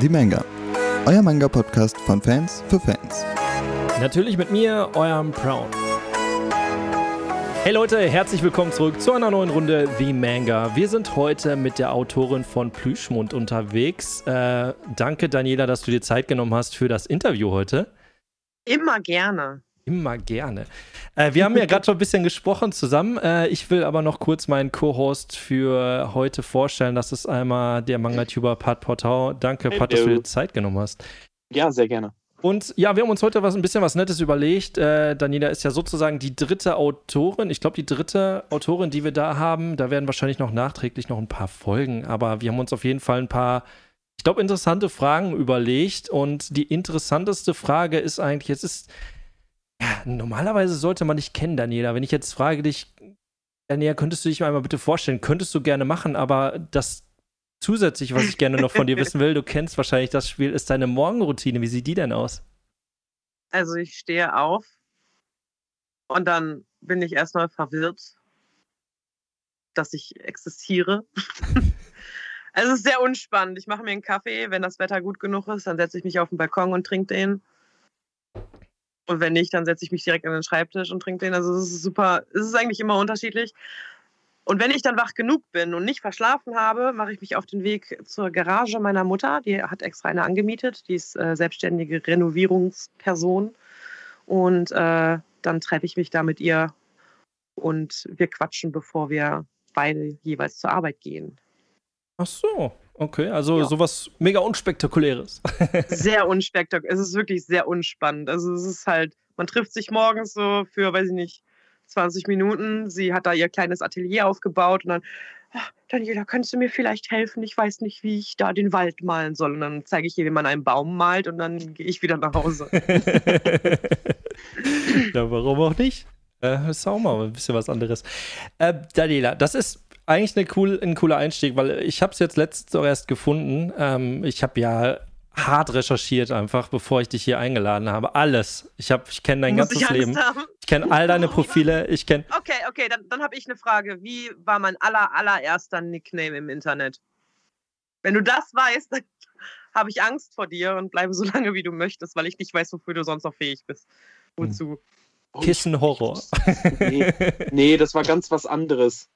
The Manga, euer Manga-Podcast von Fans für Fans. Natürlich mit mir, eurem Brown. Hey Leute, herzlich willkommen zurück zu einer neuen Runde The Manga. Wir sind heute mit der Autorin von Plüschmund unterwegs. Äh, danke, Daniela, dass du dir Zeit genommen hast für das Interview heute. Immer gerne. Immer gerne. Äh, wir haben ja gerade schon ein bisschen gesprochen zusammen. Äh, ich will aber noch kurz meinen Co-Host für heute vorstellen. Das ist einmal der Manga-Tuber Pat Portau. Danke, Pat, dass du dir Zeit genommen hast. Ja, sehr gerne. Und ja, wir haben uns heute was, ein bisschen was Nettes überlegt. Äh, Daniela ist ja sozusagen die dritte Autorin. Ich glaube, die dritte Autorin, die wir da haben. Da werden wahrscheinlich noch nachträglich noch ein paar Folgen. Aber wir haben uns auf jeden Fall ein paar, ich glaube, interessante Fragen überlegt. Und die interessanteste Frage ist eigentlich, es ist, ja, normalerweise sollte man dich kennen, Daniela. Wenn ich jetzt frage dich, Daniela, könntest du dich mal einmal bitte vorstellen? Könntest du gerne machen, aber das zusätzlich, was ich gerne noch von dir wissen will, du kennst wahrscheinlich das Spiel, ist deine Morgenroutine. Wie sieht die denn aus? Also ich stehe auf und dann bin ich erstmal verwirrt, dass ich existiere. also es ist sehr unspannend. Ich mache mir einen Kaffee, wenn das Wetter gut genug ist, dann setze ich mich auf den Balkon und trinke den. Und wenn nicht, dann setze ich mich direkt an den Schreibtisch und trinke den. Also es ist super, es ist eigentlich immer unterschiedlich. Und wenn ich dann wach genug bin und nicht verschlafen habe, mache ich mich auf den Weg zur Garage meiner Mutter. Die hat extra eine angemietet. Die ist äh, selbstständige Renovierungsperson. Und äh, dann treffe ich mich da mit ihr und wir quatschen, bevor wir beide jeweils zur Arbeit gehen. Ach so, okay. Also ja. sowas mega unspektakuläres. sehr unspektakulär. Es ist wirklich sehr unspannend. Also es ist halt, man trifft sich morgens so für, weiß ich nicht, 20 Minuten. Sie hat da ihr kleines Atelier aufgebaut und dann, oh, Daniela, kannst du mir vielleicht helfen? Ich weiß nicht, wie ich da den Wald malen soll. Und dann zeige ich ihr, wie man einen Baum malt und dann gehe ich wieder nach Hause. ja, warum auch nicht? Äh, ist auch mal ein bisschen was anderes. Äh, Daniela, das ist eigentlich eine cool, ein cooler Einstieg, weil ich habe es jetzt letztens auch erst gefunden. Ähm, ich habe ja hart recherchiert einfach, bevor ich dich hier eingeladen habe. Alles. Ich, ich kenne dein Muss ganzes ich Leben. Haben? Ich kenne all deine Profile. Ich kenne. Okay, okay, dann, dann habe ich eine Frage. Wie war mein aller, allererster Nickname im Internet? Wenn du das weißt, dann habe ich Angst vor dir und bleibe so lange, wie du möchtest, weil ich nicht weiß, wofür du sonst noch fähig bist. Wozu? Hm. Kissen Horror. Nee, nee, das war ganz was anderes.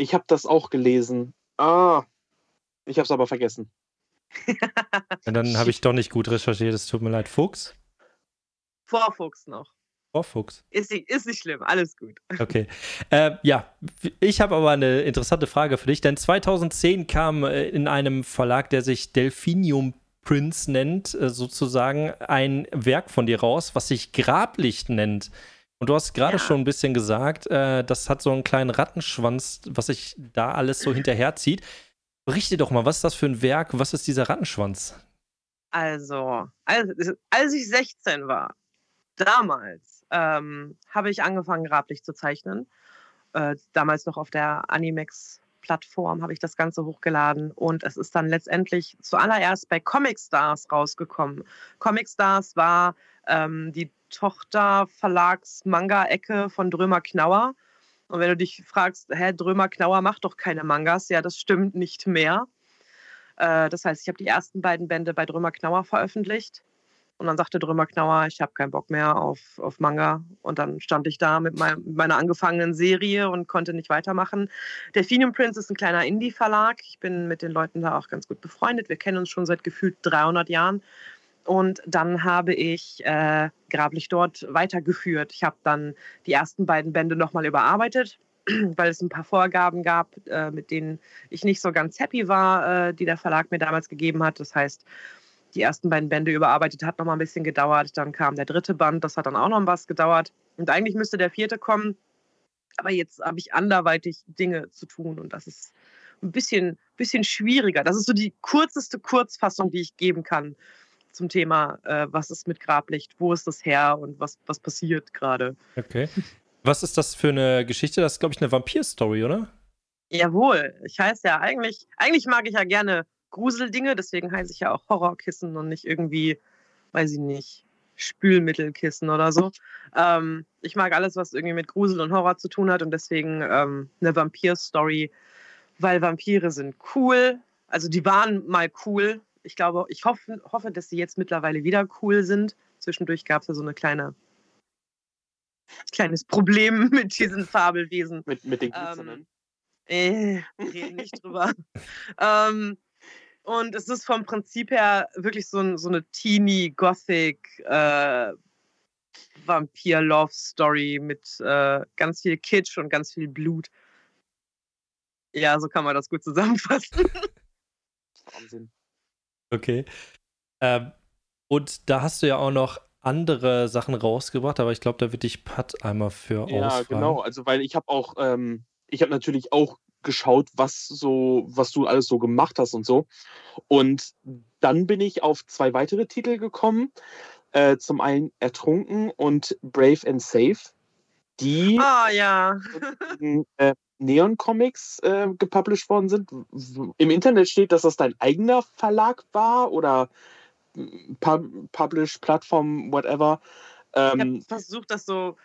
Ich habe das auch gelesen. Ah, ich habe es aber vergessen. Und dann habe ich doch nicht gut recherchiert, es tut mir leid. Fuchs? Vorfuchs noch. Vorfuchs. Ist nicht, ist nicht schlimm, alles gut. Okay. Äh, ja, ich habe aber eine interessante Frage für dich, denn 2010 kam äh, in einem Verlag, der sich Delphinium Prince nennt, äh, sozusagen ein Werk von dir raus, was sich Grablicht nennt. Und du hast gerade ja. schon ein bisschen gesagt, äh, das hat so einen kleinen Rattenschwanz, was sich da alles so hinterherzieht. Berichte doch mal, was ist das für ein Werk? Was ist dieser Rattenschwanz? Also, als, als ich 16 war, damals, ähm, habe ich angefangen, Grablicht zu zeichnen. Äh, damals noch auf der Animex-Plattform habe ich das Ganze hochgeladen und es ist dann letztendlich zuallererst bei Comic Stars rausgekommen. Comic Stars war ähm, die Tochter-Verlags-Manga-Ecke von Drömer Knauer. Und wenn du dich fragst, hä, Drömer Knauer macht doch keine Mangas, ja, das stimmt nicht mehr. Äh, das heißt, ich habe die ersten beiden Bände bei Drömer Knauer veröffentlicht. Und dann sagte Drömer Knauer, ich habe keinen Bock mehr auf, auf Manga. Und dann stand ich da mit, mein, meiner angefangenen Serie und konnte nicht weitermachen. Delphinium Prince ist ein kleiner Indie-Verlag. Ich bin mit den Leuten da auch ganz gut befreundet. Wir kennen uns schon seit gefühlt 300 Jahren. Und dann habe ich äh, Grablich dort weitergeführt. Ich habe dann die ersten beiden Bände nochmal überarbeitet, weil es ein paar Vorgaben gab, äh, mit denen ich nicht so ganz happy war, äh, die der Verlag mir damals gegeben hat. Das heißt, die ersten beiden Bände überarbeitet hat nochmal ein bisschen gedauert. Dann kam der dritte Band, das hat dann auch noch was gedauert. Und eigentlich müsste der vierte kommen. Aber jetzt habe ich anderweitig Dinge zu tun und das ist ein bisschen, bisschen schwieriger. Das ist so die kürzeste Kurzfassung, die ich geben kann zum Thema, äh, was ist mit Grablicht, wo ist das her und was, was passiert gerade. Okay. Was ist das für eine Geschichte? Das ist, glaube ich, eine Vampir-Story, oder? Jawohl. Ich heiße ja eigentlich, eigentlich mag ich ja gerne Gruseldinge, deswegen heiße ich ja auch Horrorkissen und nicht irgendwie, weiß ich nicht, Spülmittelkissen oder so. Ähm, ich mag alles, was irgendwie mit Grusel und Horror zu tun hat und deswegen ähm, eine Vampir-Story, weil Vampire sind cool. Also die waren mal cool Ich glaube, ich hoffe, hoffe, dass sie jetzt mittlerweile wieder cool sind. Zwischendurch gab es ja so eine kleine kleines Problem mit diesen Fabelwesen. Mit, mit den Glitzernden. Ähm, äh, reden nicht drüber. ähm, und es ist vom Prinzip her wirklich so, ein, so eine teeny Gothic äh, Vampir-Love-Story mit äh, ganz viel Kitsch und ganz viel Blut. Ja, so kann man das gut zusammenfassen. Wahnsinn. Okay. Ähm, und da hast du ja auch noch andere Sachen rausgebracht, aber ich glaube, da wird dich Pat einmal für Ja, ausfragen. genau. Also, weil ich habe auch, ähm, ich habe natürlich auch geschaut, was so, was du alles so gemacht hast und so. Und dann bin ich auf zwei weitere Titel gekommen. Äh, zum einen Ertrunken und Brave and Safe, die Ah, ja. äh, Neon Comics äh, gepublished worden sind. Im Internet steht, dass das dein eigener Verlag war oder mm, Pub Publish, Plattform, whatever. Ich habe Ähm, versucht, das so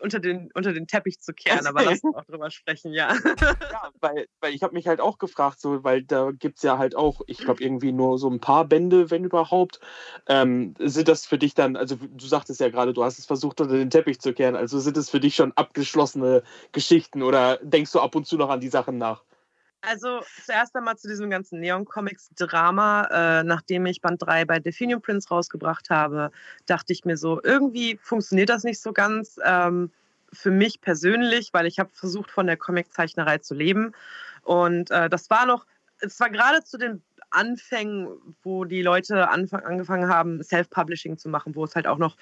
unter den, unter den Teppich zu kehren, aber lass uns auch drüber sprechen, ja. ja, weil, weil ich habe mich halt auch gefragt, so, weil da gibt es ja halt auch, ich glaube, irgendwie nur so ein paar Bände, wenn überhaupt. Ähm, sind das für dich dann, also du sagtest ja gerade, du hast es versucht, unter den Teppich zu kehren, also sind es für dich schon abgeschlossene Geschichten oder denkst du ab und zu noch an die Sachen nach? Also zuerst einmal zu diesem ganzen Neon-Comics-Drama. Äh, nachdem ich Band 3 bei Definium Prince rausgebracht habe, dachte ich mir so, irgendwie funktioniert das nicht so ganz ähm, für mich persönlich, weil ich habe versucht, von der Comiczeichnerei zu leben. Und äh, das war noch, es war gerade zu den Anfängen, wo die Leute anfang, angefangen haben, Self-Publishing zu machen, wo es halt auch noch,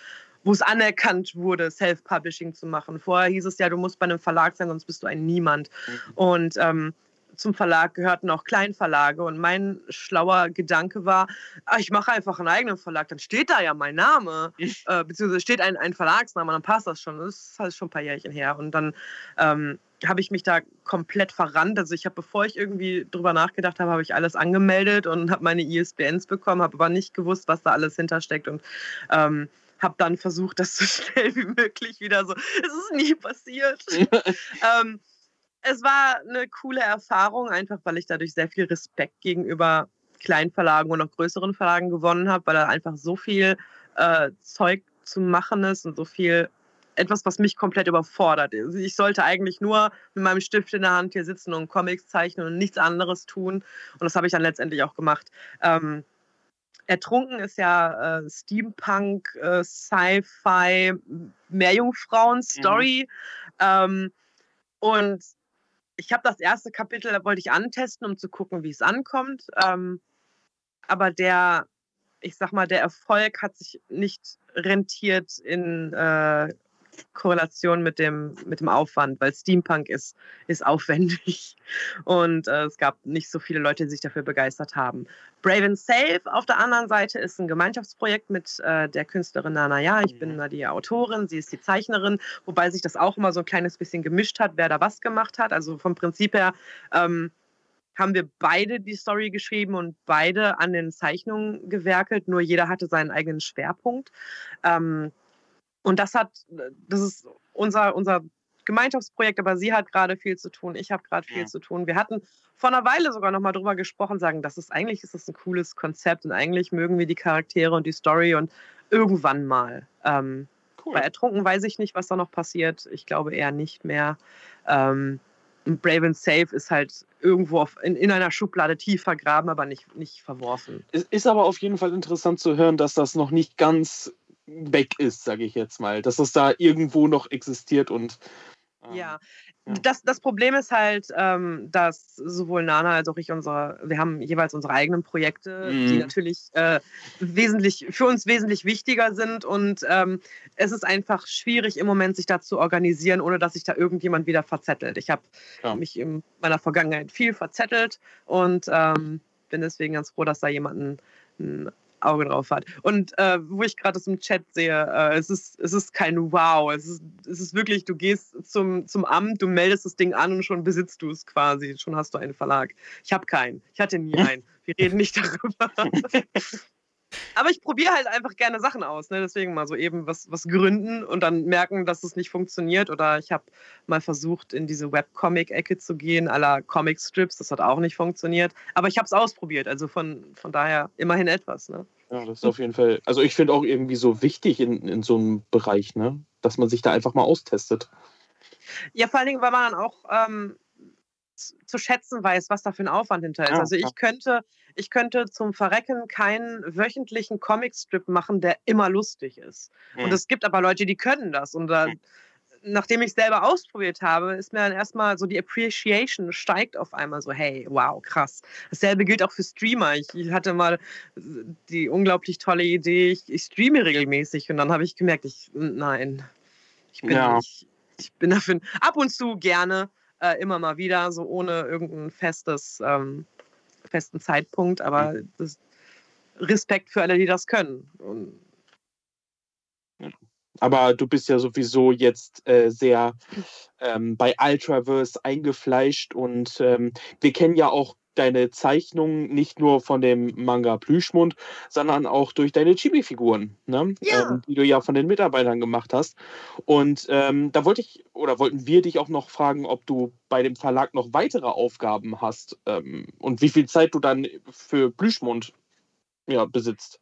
wo es anerkannt wurde, Self-Publishing zu machen. Vorher hieß es ja, du musst bei einem Verlag sein, sonst bist du ein Niemand. Und ähm, zum Verlag gehörten auch Kleinverlage. Und mein schlauer Gedanke war, ah, ich mache einfach einen eigenen Verlag, dann steht da ja mein Name, äh, beziehungsweise steht ein, ein Verlagsname, dann passt das schon. Das ist halt schon ein paar Jährchen her. Und dann ähm, habe ich mich da komplett verrannt. Also ich habe, bevor ich irgendwie drüber nachgedacht habe, habe ich alles angemeldet und habe meine ISBNs bekommen, habe aber nicht gewusst, was da alles hintersteckt. Und ähm, habe dann versucht, das so schnell wie möglich wieder so. Es ist nie passiert. ähm, es war eine coole Erfahrung, einfach weil ich dadurch sehr viel Respekt gegenüber Kleinverlagen und auch größeren Verlagen gewonnen habe, weil da einfach so viel äh, Zeug zu machen ist und so viel etwas, was mich komplett überfordert. Also ich sollte eigentlich nur mit meinem Stift in der Hand hier sitzen und Comics zeichnen und nichts anderes tun. Und das habe ich dann letztendlich auch gemacht. Ähm, Ertrunken ist ja äh, Steampunk, äh, Sci-Fi, Meerjungfrauen-Story. Ähm, und ich habe das erste Kapitel, da wollte ich antesten, um zu gucken, wie es ankommt. Ähm, aber der, ich sag mal, der Erfolg hat sich nicht rentiert in äh, Korrelation mit dem, mit dem Aufwand, weil Steampunk ist, ist aufwendig. Und äh, es gab nicht so viele Leute, die sich dafür begeistert haben. Brave and Safe auf der anderen Seite ist ein Gemeinschaftsprojekt mit äh, der Künstlerin Nana Ja. Ich bin da die Autorin, sie ist die Zeichnerin, wobei sich das auch immer so ein kleines bisschen gemischt hat, wer da was gemacht hat. Also vom Prinzip her ähm, haben wir beide die Story geschrieben und beide an den Zeichnungen gewerkelt, nur jeder hatte seinen eigenen Schwerpunkt. Ähm, und das hat, das ist unser, unser Gemeinschaftsprojekt, aber sie hat gerade viel zu tun, ich habe gerade viel Ja. zu tun. Wir hatten vor einer Weile sogar noch mal drüber gesprochen, sagen, das ist eigentlich ist das ein cooles Konzept und eigentlich mögen wir die Charaktere und die Story und irgendwann mal. Ähm, Cool. bei Ertrunken weiß ich nicht, was da noch passiert. Ich glaube eher nicht mehr. Ähm, und Brave and Safe ist halt irgendwo auf, in, in einer Schublade tief vergraben, aber nicht, nicht verworfen. Es ist aber auf jeden Fall interessant zu hören, dass das noch nicht ganz weg ist, sage ich jetzt mal. Dass das da irgendwo noch existiert und. ähm, Ja. ja. Das, das Problem ist halt, ähm, dass sowohl Nana als auch ich unsere, wir haben jeweils unsere eigenen Projekte, die Mhm. natürlich äh, wesentlich, für uns wesentlich wichtiger sind. Und ähm, es ist einfach schwierig im Moment, sich da zu organisieren, ohne dass sich da irgendjemand wieder verzettelt. Ich habe Ja. mich in meiner Vergangenheit viel verzettelt und ähm, bin deswegen ganz froh, dass da jemand ein, ein Auge drauf hat. Und äh, wo ich gerade das im Chat sehe, äh, es, ist, es ist kein Wow. Es ist, es ist wirklich, du gehst zum, zum Amt, du meldest das Ding an und schon besitzt du es quasi. Schon hast du einen Verlag. Ich habe keinen. Ich hatte nie einen. Wir reden nicht darüber. Aber ich probiere halt einfach gerne Sachen aus. Ne? Deswegen mal so eben was, was gründen und dann merken, dass es nicht funktioniert. Oder ich habe mal versucht, in diese Webcomic-Ecke zu gehen, aller Comic-Strips. Das hat auch nicht funktioniert. Aber ich habe es ausprobiert. Also von, von daher immerhin etwas. Ne? Ja, das ist auf jeden Fall. Also ich finde auch irgendwie so wichtig in, in so einem Bereich, ne? dass man sich da einfach mal austestet. Ja, vor allen Dingen, weil man dann auch ähm, zu schätzen weiß, was da für ein Aufwand hinter ist. Also ich könnte, ich könnte zum Verrecken keinen wöchentlichen Comicstrip machen, der immer lustig ist. Mhm. Und es gibt aber Leute, die können das. Und dann, Mhm. nachdem ich es selber ausprobiert habe, ist mir dann erstmal so die Appreciation steigt auf einmal so, hey, wow, krass. Dasselbe gilt auch für Streamer. Ich, ich hatte mal die unglaublich tolle Idee, ich, ich streame regelmäßig und dann habe ich gemerkt, ich, nein, ich bin Ja. nicht, ich bin dafür ab und zu gerne, äh, immer mal wieder, so ohne irgendein festes, ähm, festen Zeitpunkt, aber das, Respekt für alle, die das können. Und Aber du bist ja sowieso jetzt äh, sehr ähm, bei Ultraverse eingefleischt und ähm, wir kennen ja auch deine Zeichnungen nicht nur von dem Manga Plüschmund, sondern auch durch deine Chibi-Figuren, ne? Ja. ähm, die du ja von den Mitarbeitern gemacht hast. Und ähm, da wollte ich oder wollten wir dich auch noch fragen, ob du bei dem Verlag noch weitere Aufgaben hast ähm, und wie viel Zeit du dann für Plüschmund ja, besitzt.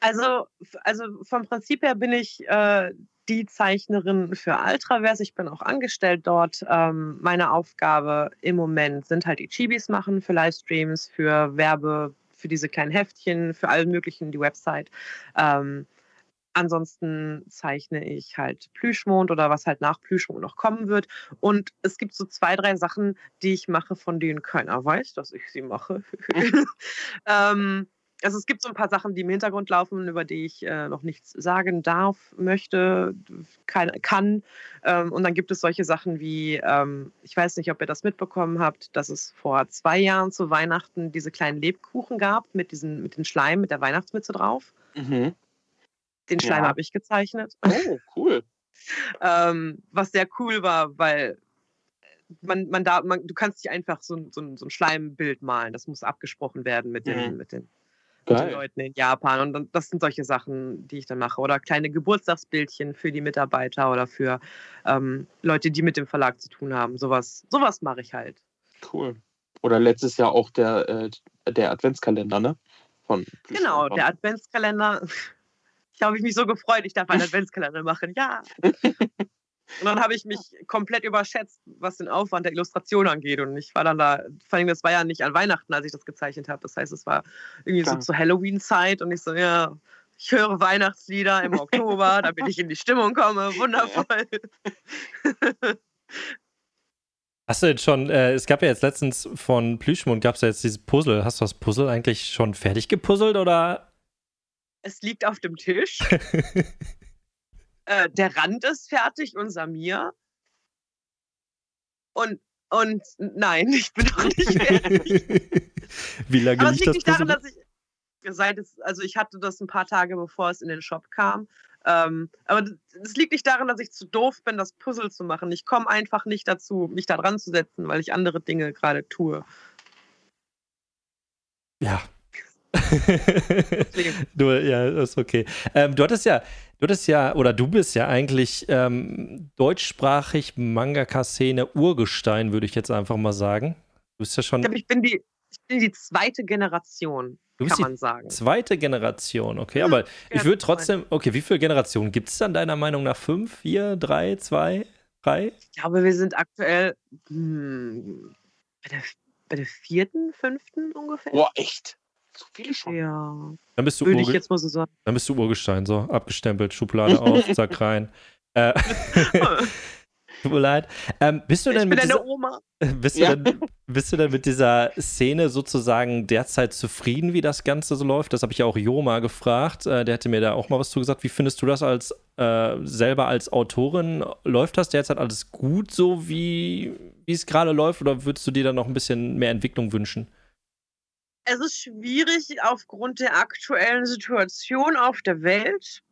Also, also vom Prinzip her bin ich äh, die Zeichnerin für Ultraverse. Ich bin auch angestellt dort. Ähm, meine Aufgabe im Moment sind halt die Chibis machen für Livestreams, für Werbe, für diese kleinen Heftchen, für allen möglichen, die Website. Ähm, ansonsten zeichne ich halt Plüschmond oder was halt nach Plüschmond noch kommen wird. Und es gibt so zwei, drei Sachen, die ich mache, von denen keiner weiß, dass ich sie mache. ähm, also es gibt so ein paar Sachen, die im Hintergrund laufen, über die ich äh, noch nichts sagen darf, möchte, kann. kann. Ähm, und dann gibt es solche Sachen wie, ähm, ich weiß nicht, ob ihr das mitbekommen habt, dass es vor zwei Jahren zu Weihnachten diese kleinen Lebkuchen gab mit, diesen, mit den Schleim, mit der Weihnachtsmütze drauf. Mhm. Den Schleim Ja. habe ich gezeichnet. Oh, cool. ähm, was sehr cool war, weil man, man da, man, du kannst nicht einfach so, ein- so, so ein Schleimbild malen. Das muss abgesprochen werden mit den, Mhm. mit den, mit den. Leuten in Japan. Und dann, das sind solche Sachen, die ich dann mache. Oder kleine Geburtstagsbildchen für die Mitarbeiter oder für ähm, Leute, die mit dem Verlag zu tun haben. Sowas, sowas mache ich halt. Cool. Oder letztes Jahr auch der, äh, der Adventskalender, ne? Von Genau, Plüschmond. der Adventskalender. Ich habe mich so gefreut, ich darf einen Adventskalender machen. Ja. Und dann habe ich mich komplett überschätzt, was den Aufwand der Illustration angeht. Und ich war dann da, vor allem, das war ja nicht an Weihnachten, als ich das gezeichnet habe. Das heißt, es war irgendwie Klar. so zur Halloween-Zeit und ich so, ja, ich höre Weihnachtslieder im Oktober, damit ich in die Stimmung komme. Wundervoll. Hast du jetzt schon, äh, es gab ja jetzt letztens von Plüschmund, gab es ja jetzt dieses Puzzle. Hast du das Puzzle eigentlich schon fertig gepuzzelt oder? Es liegt auf dem Tisch. äh, der Rand ist fertig und Samir. Und, und nein, ich bin noch nicht fertig. Wie lange Aber es liegt das nicht daran, dass ich seit es, also ich hatte das ein paar Tage bevor es in den Shop kam. Ähm, aber es liegt nicht daran, dass ich zu doof bin, das Puzzle zu machen. Ich komme einfach nicht dazu, mich da dran zu setzen, weil ich andere Dinge gerade tue. Ja. du, ja, ist okay. Ähm, du hattest ja, du hattest ja, oder du bist ja eigentlich ähm, deutschsprachig Mangaka-Szene Urgestein, würde ich jetzt einfach mal sagen. Du bist ja schon, Ich glaube, ich bin die, ich bin die zweite Generation, du bist kann die man sagen. zweite Generation, okay, Ja, aber ich würde trotzdem, okay, wie viele Generationen gibt es dann deiner Meinung nach? Fünf, vier, drei, zwei, drei? Ich glaube, wir sind aktuell hm, bei, der, bei der vierten, fünften ungefähr. Boah, echt? So viele schon. Ja, Dann bist du, würde ich jetzt mal so sagen. dann bist du Urgestein, so abgestempelt, Schublade auf, zack rein. Äh, tut mir leid. Ähm, bist du Ich denn bin mit deine dieser, Oma. Bist, Ja. du denn, bist du denn mit dieser Szene sozusagen derzeit zufrieden, wie das Ganze so läuft? Das habe ich ja auch Jo mal gefragt. Äh, der hatte mir da auch mal was zu gesagt. Wie findest du das als äh, selber als Autorin? Läuft das derzeit alles gut, so wie wie es gerade läuft, oder würdest du dir da noch ein bisschen mehr Entwicklung wünschen? Es ist schwierig, aufgrund der aktuellen Situation auf der Welt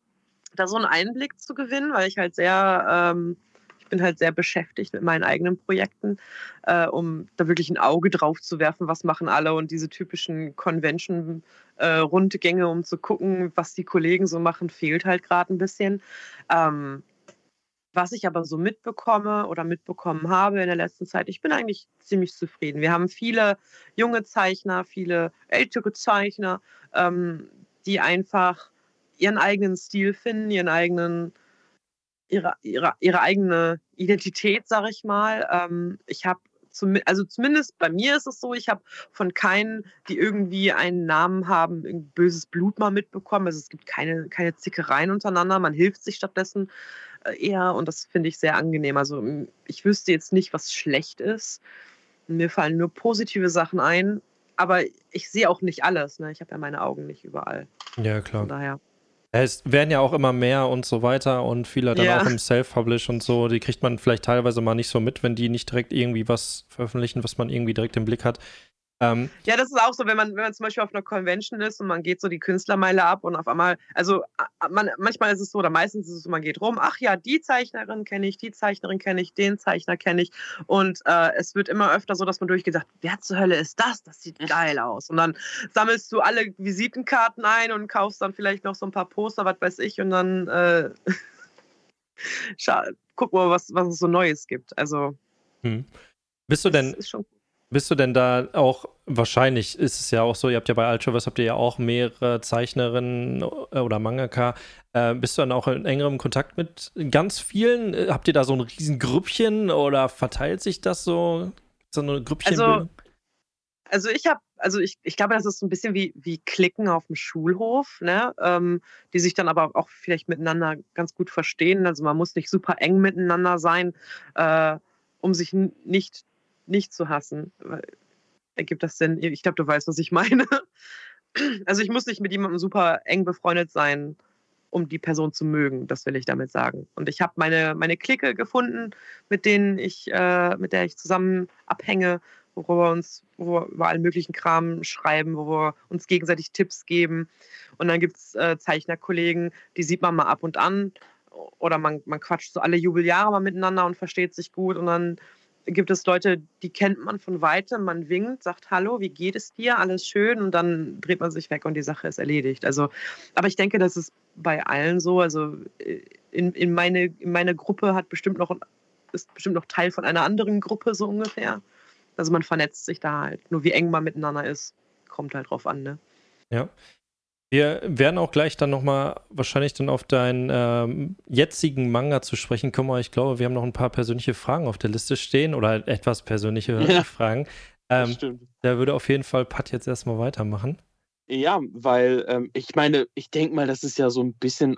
da so einen Einblick zu gewinnen, weil ich halt sehr, ähm, ich bin halt sehr beschäftigt mit meinen eigenen Projekten, äh, um da wirklich ein Auge drauf zu werfen, was machen alle und diese typischen Convention-Rundgänge, äh, um zu gucken, was die Kollegen so machen, fehlt halt gerade ein bisschen. Ähm, was ich aber so mitbekomme oder mitbekommen habe in der letzten Zeit, ich bin eigentlich ziemlich zufrieden. Wir haben viele junge Zeichner, viele ältere Zeichner, ähm, die einfach ihren eigenen Stil finden, ihren eigenen, ihre, ihre, ihre eigene Identität, sag ich mal. Ähm, ich habe also zumindest bei mir ist es so, ich habe von keinen, die irgendwie einen Namen haben, ein böses Blut mal mitbekommen. Also es gibt keine, keine Zickereien untereinander, man hilft sich stattdessen eher und das finde ich sehr angenehm. Also ich wüsste jetzt nicht, was schlecht ist. Mir fallen nur positive Sachen ein, aber ich sehe auch nicht alles. Ne? Ich habe ja meine Augen nicht überall. Ja, klar. Von daher. Es werden ja auch immer mehr und so weiter und viele dann Ja. auch im Self-Publish und so, die kriegt man vielleicht teilweise mal nicht so mit, wenn die nicht direkt irgendwie was veröffentlichen, was man irgendwie direkt im Blick hat. Ähm, Ja, das ist auch so, wenn man, wenn man zum Beispiel auf einer Convention ist und man geht so die Künstlermeile ab und auf einmal, also man, manchmal ist es so, oder meistens ist es so, man geht rum, ach ja, die Zeichnerin kenne ich, die Zeichnerin kenne ich, den Zeichner kenne ich. Und äh, es wird immer öfter so, dass man durchgedacht, wer zur Hölle ist das? Das sieht geil aus. Und dann sammelst du alle Visitenkarten ein und kaufst dann vielleicht noch so ein paar Poster, was weiß ich, und dann äh, guck mal, was, was es so Neues gibt. Also, hm. Bist du denn das ist schon Bist du denn da auch, wahrscheinlich ist es ja auch so, ihr habt ja bei Ultraverse, habt ihr ja auch mehrere Zeichnerinnen äh, oder Mangaka. Äh, bist du dann auch in engerem Kontakt mit ganz vielen? Äh, Habt ihr da so ein riesen Grüppchen oder verteilt sich das so? So eine Grüppchenbildung? Also ich habe, also ich, ich glaube, das ist so ein bisschen wie, wie Klicken auf dem Schulhof, ne? ähm, die sich dann aber auch vielleicht miteinander ganz gut verstehen. Also man muss nicht super eng miteinander sein, äh, um sich nicht, nicht zu hassen. Ergibt das Sinn? Ich glaube, du weißt, was ich meine. Also ich muss nicht mit jemandem super eng befreundet sein, um die Person zu mögen. Das will ich damit sagen. Und ich habe meine, meine Clique gefunden, mit denen ich, äh, mit der ich zusammen abhänge, wo wir uns wo wir über allen möglichen Kram schreiben, wo wir uns gegenseitig Tipps geben. Und dann gibt es äh, Zeichnerkollegen, die sieht man mal ab und an. Oder man, man quatscht so alle Jubeljahre mal miteinander und versteht sich gut. Und dann gibt es Leute, die kennt man von weitem, man winkt, sagt Hallo, wie geht es dir? Alles schön und dann dreht man sich weg und die Sache ist erledigt. Also, aber ich denke, das ist bei allen so. Also äh, in, in, meine, in meine Gruppe hat bestimmt noch ist bestimmt noch Teil von einer anderen Gruppe so ungefähr. Also man vernetzt sich da halt. Nur wie eng man miteinander ist, kommt halt drauf an, ne? Ja. Wir werden auch gleich dann nochmal wahrscheinlich dann auf deinen ähm, jetzigen Manga zu sprechen kommen, aber ich glaube, wir haben noch ein paar persönliche Fragen auf der Liste stehen oder etwas persönliche Ja. Fragen. Ähm, stimmt. da würde auf jeden Fall Pat jetzt erstmal weitermachen. Ja, weil ähm, ich meine, ich denke mal, das ist ja so ein bisschen,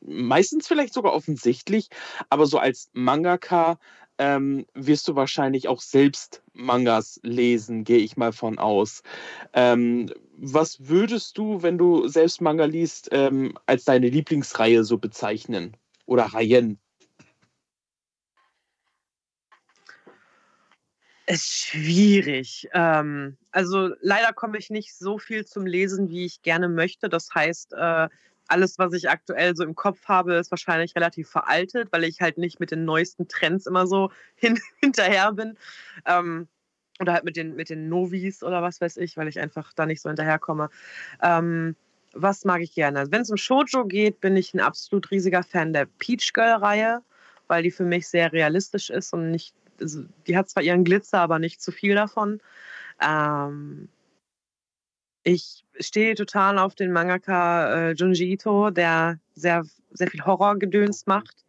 meistens vielleicht sogar offensichtlich, aber so als Mangaka ähm, wirst du wahrscheinlich auch selbst Mangas lesen, gehe ich mal von aus. Ähm, was würdest du, wenn du selbst Manga liest, ähm, als deine Lieblingsreihe so bezeichnen? Oder Reihen? Ist schwierig. Ähm, also leider komme ich nicht so viel zum Lesen, wie ich gerne möchte. Das heißt, äh, alles, was ich aktuell so im Kopf habe, ist wahrscheinlich relativ veraltet, weil ich halt nicht mit den neuesten Trends immer so hin hinterher bin. Ähm, oder halt mit den, mit den Novis oder was weiß ich, weil ich einfach da nicht so hinterherkomme. Ähm, was mag ich gerne? Wenn es um Shoujo geht, bin ich ein absolut riesiger Fan der Peach Girl-Reihe, weil die für mich sehr realistisch ist und nicht, also die hat zwar ihren Glitzer, aber nicht zu viel davon. Ähm, ich stehe total auf den Mangaka äh, Junji Ito, der sehr, sehr viel Horrorgedöns macht.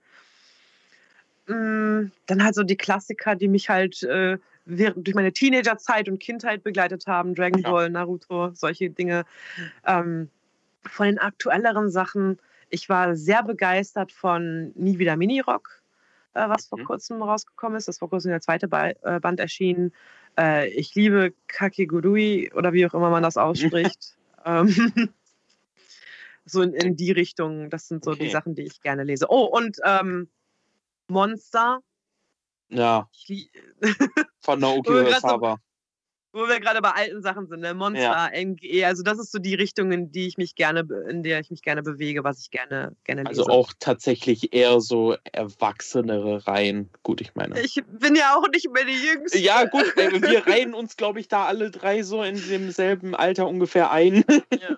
Mm, Dann halt so die Klassiker, die mich halt äh, durch meine Teenagerzeit und Kindheit begleitet haben. Dragon Ja. Ball, Naruto, solche Dinge. Ähm, von den aktuelleren Sachen, ich war sehr begeistert von Nie wieder Minirock, äh, was vor Mhm. kurzem rausgekommen ist. Das ist vor kurzem der zweite ba äh, Band erschienen. Äh, ich liebe Kakegurui oder wie auch immer man das ausspricht. ähm, so in, in die Richtung, das sind so die Okay. Sachen, die ich gerne lese. Oh, und ähm, Monster. Ja, von Naoki Urasawa. wo wir gerade bei alten Sachen sind, ne? Monster, ja. MGE, also das ist so die Richtung, in die ich mich gerne, in der ich mich gerne bewege, was ich gerne, gerne lese. Also auch tatsächlich eher so erwachsenere Reihen. Gut, ich meine. Ich bin ja auch nicht mehr die Jüngste. Ja, gut, wir reihen uns, glaube ich, da alle drei so in demselben Alter ungefähr ein. Ja.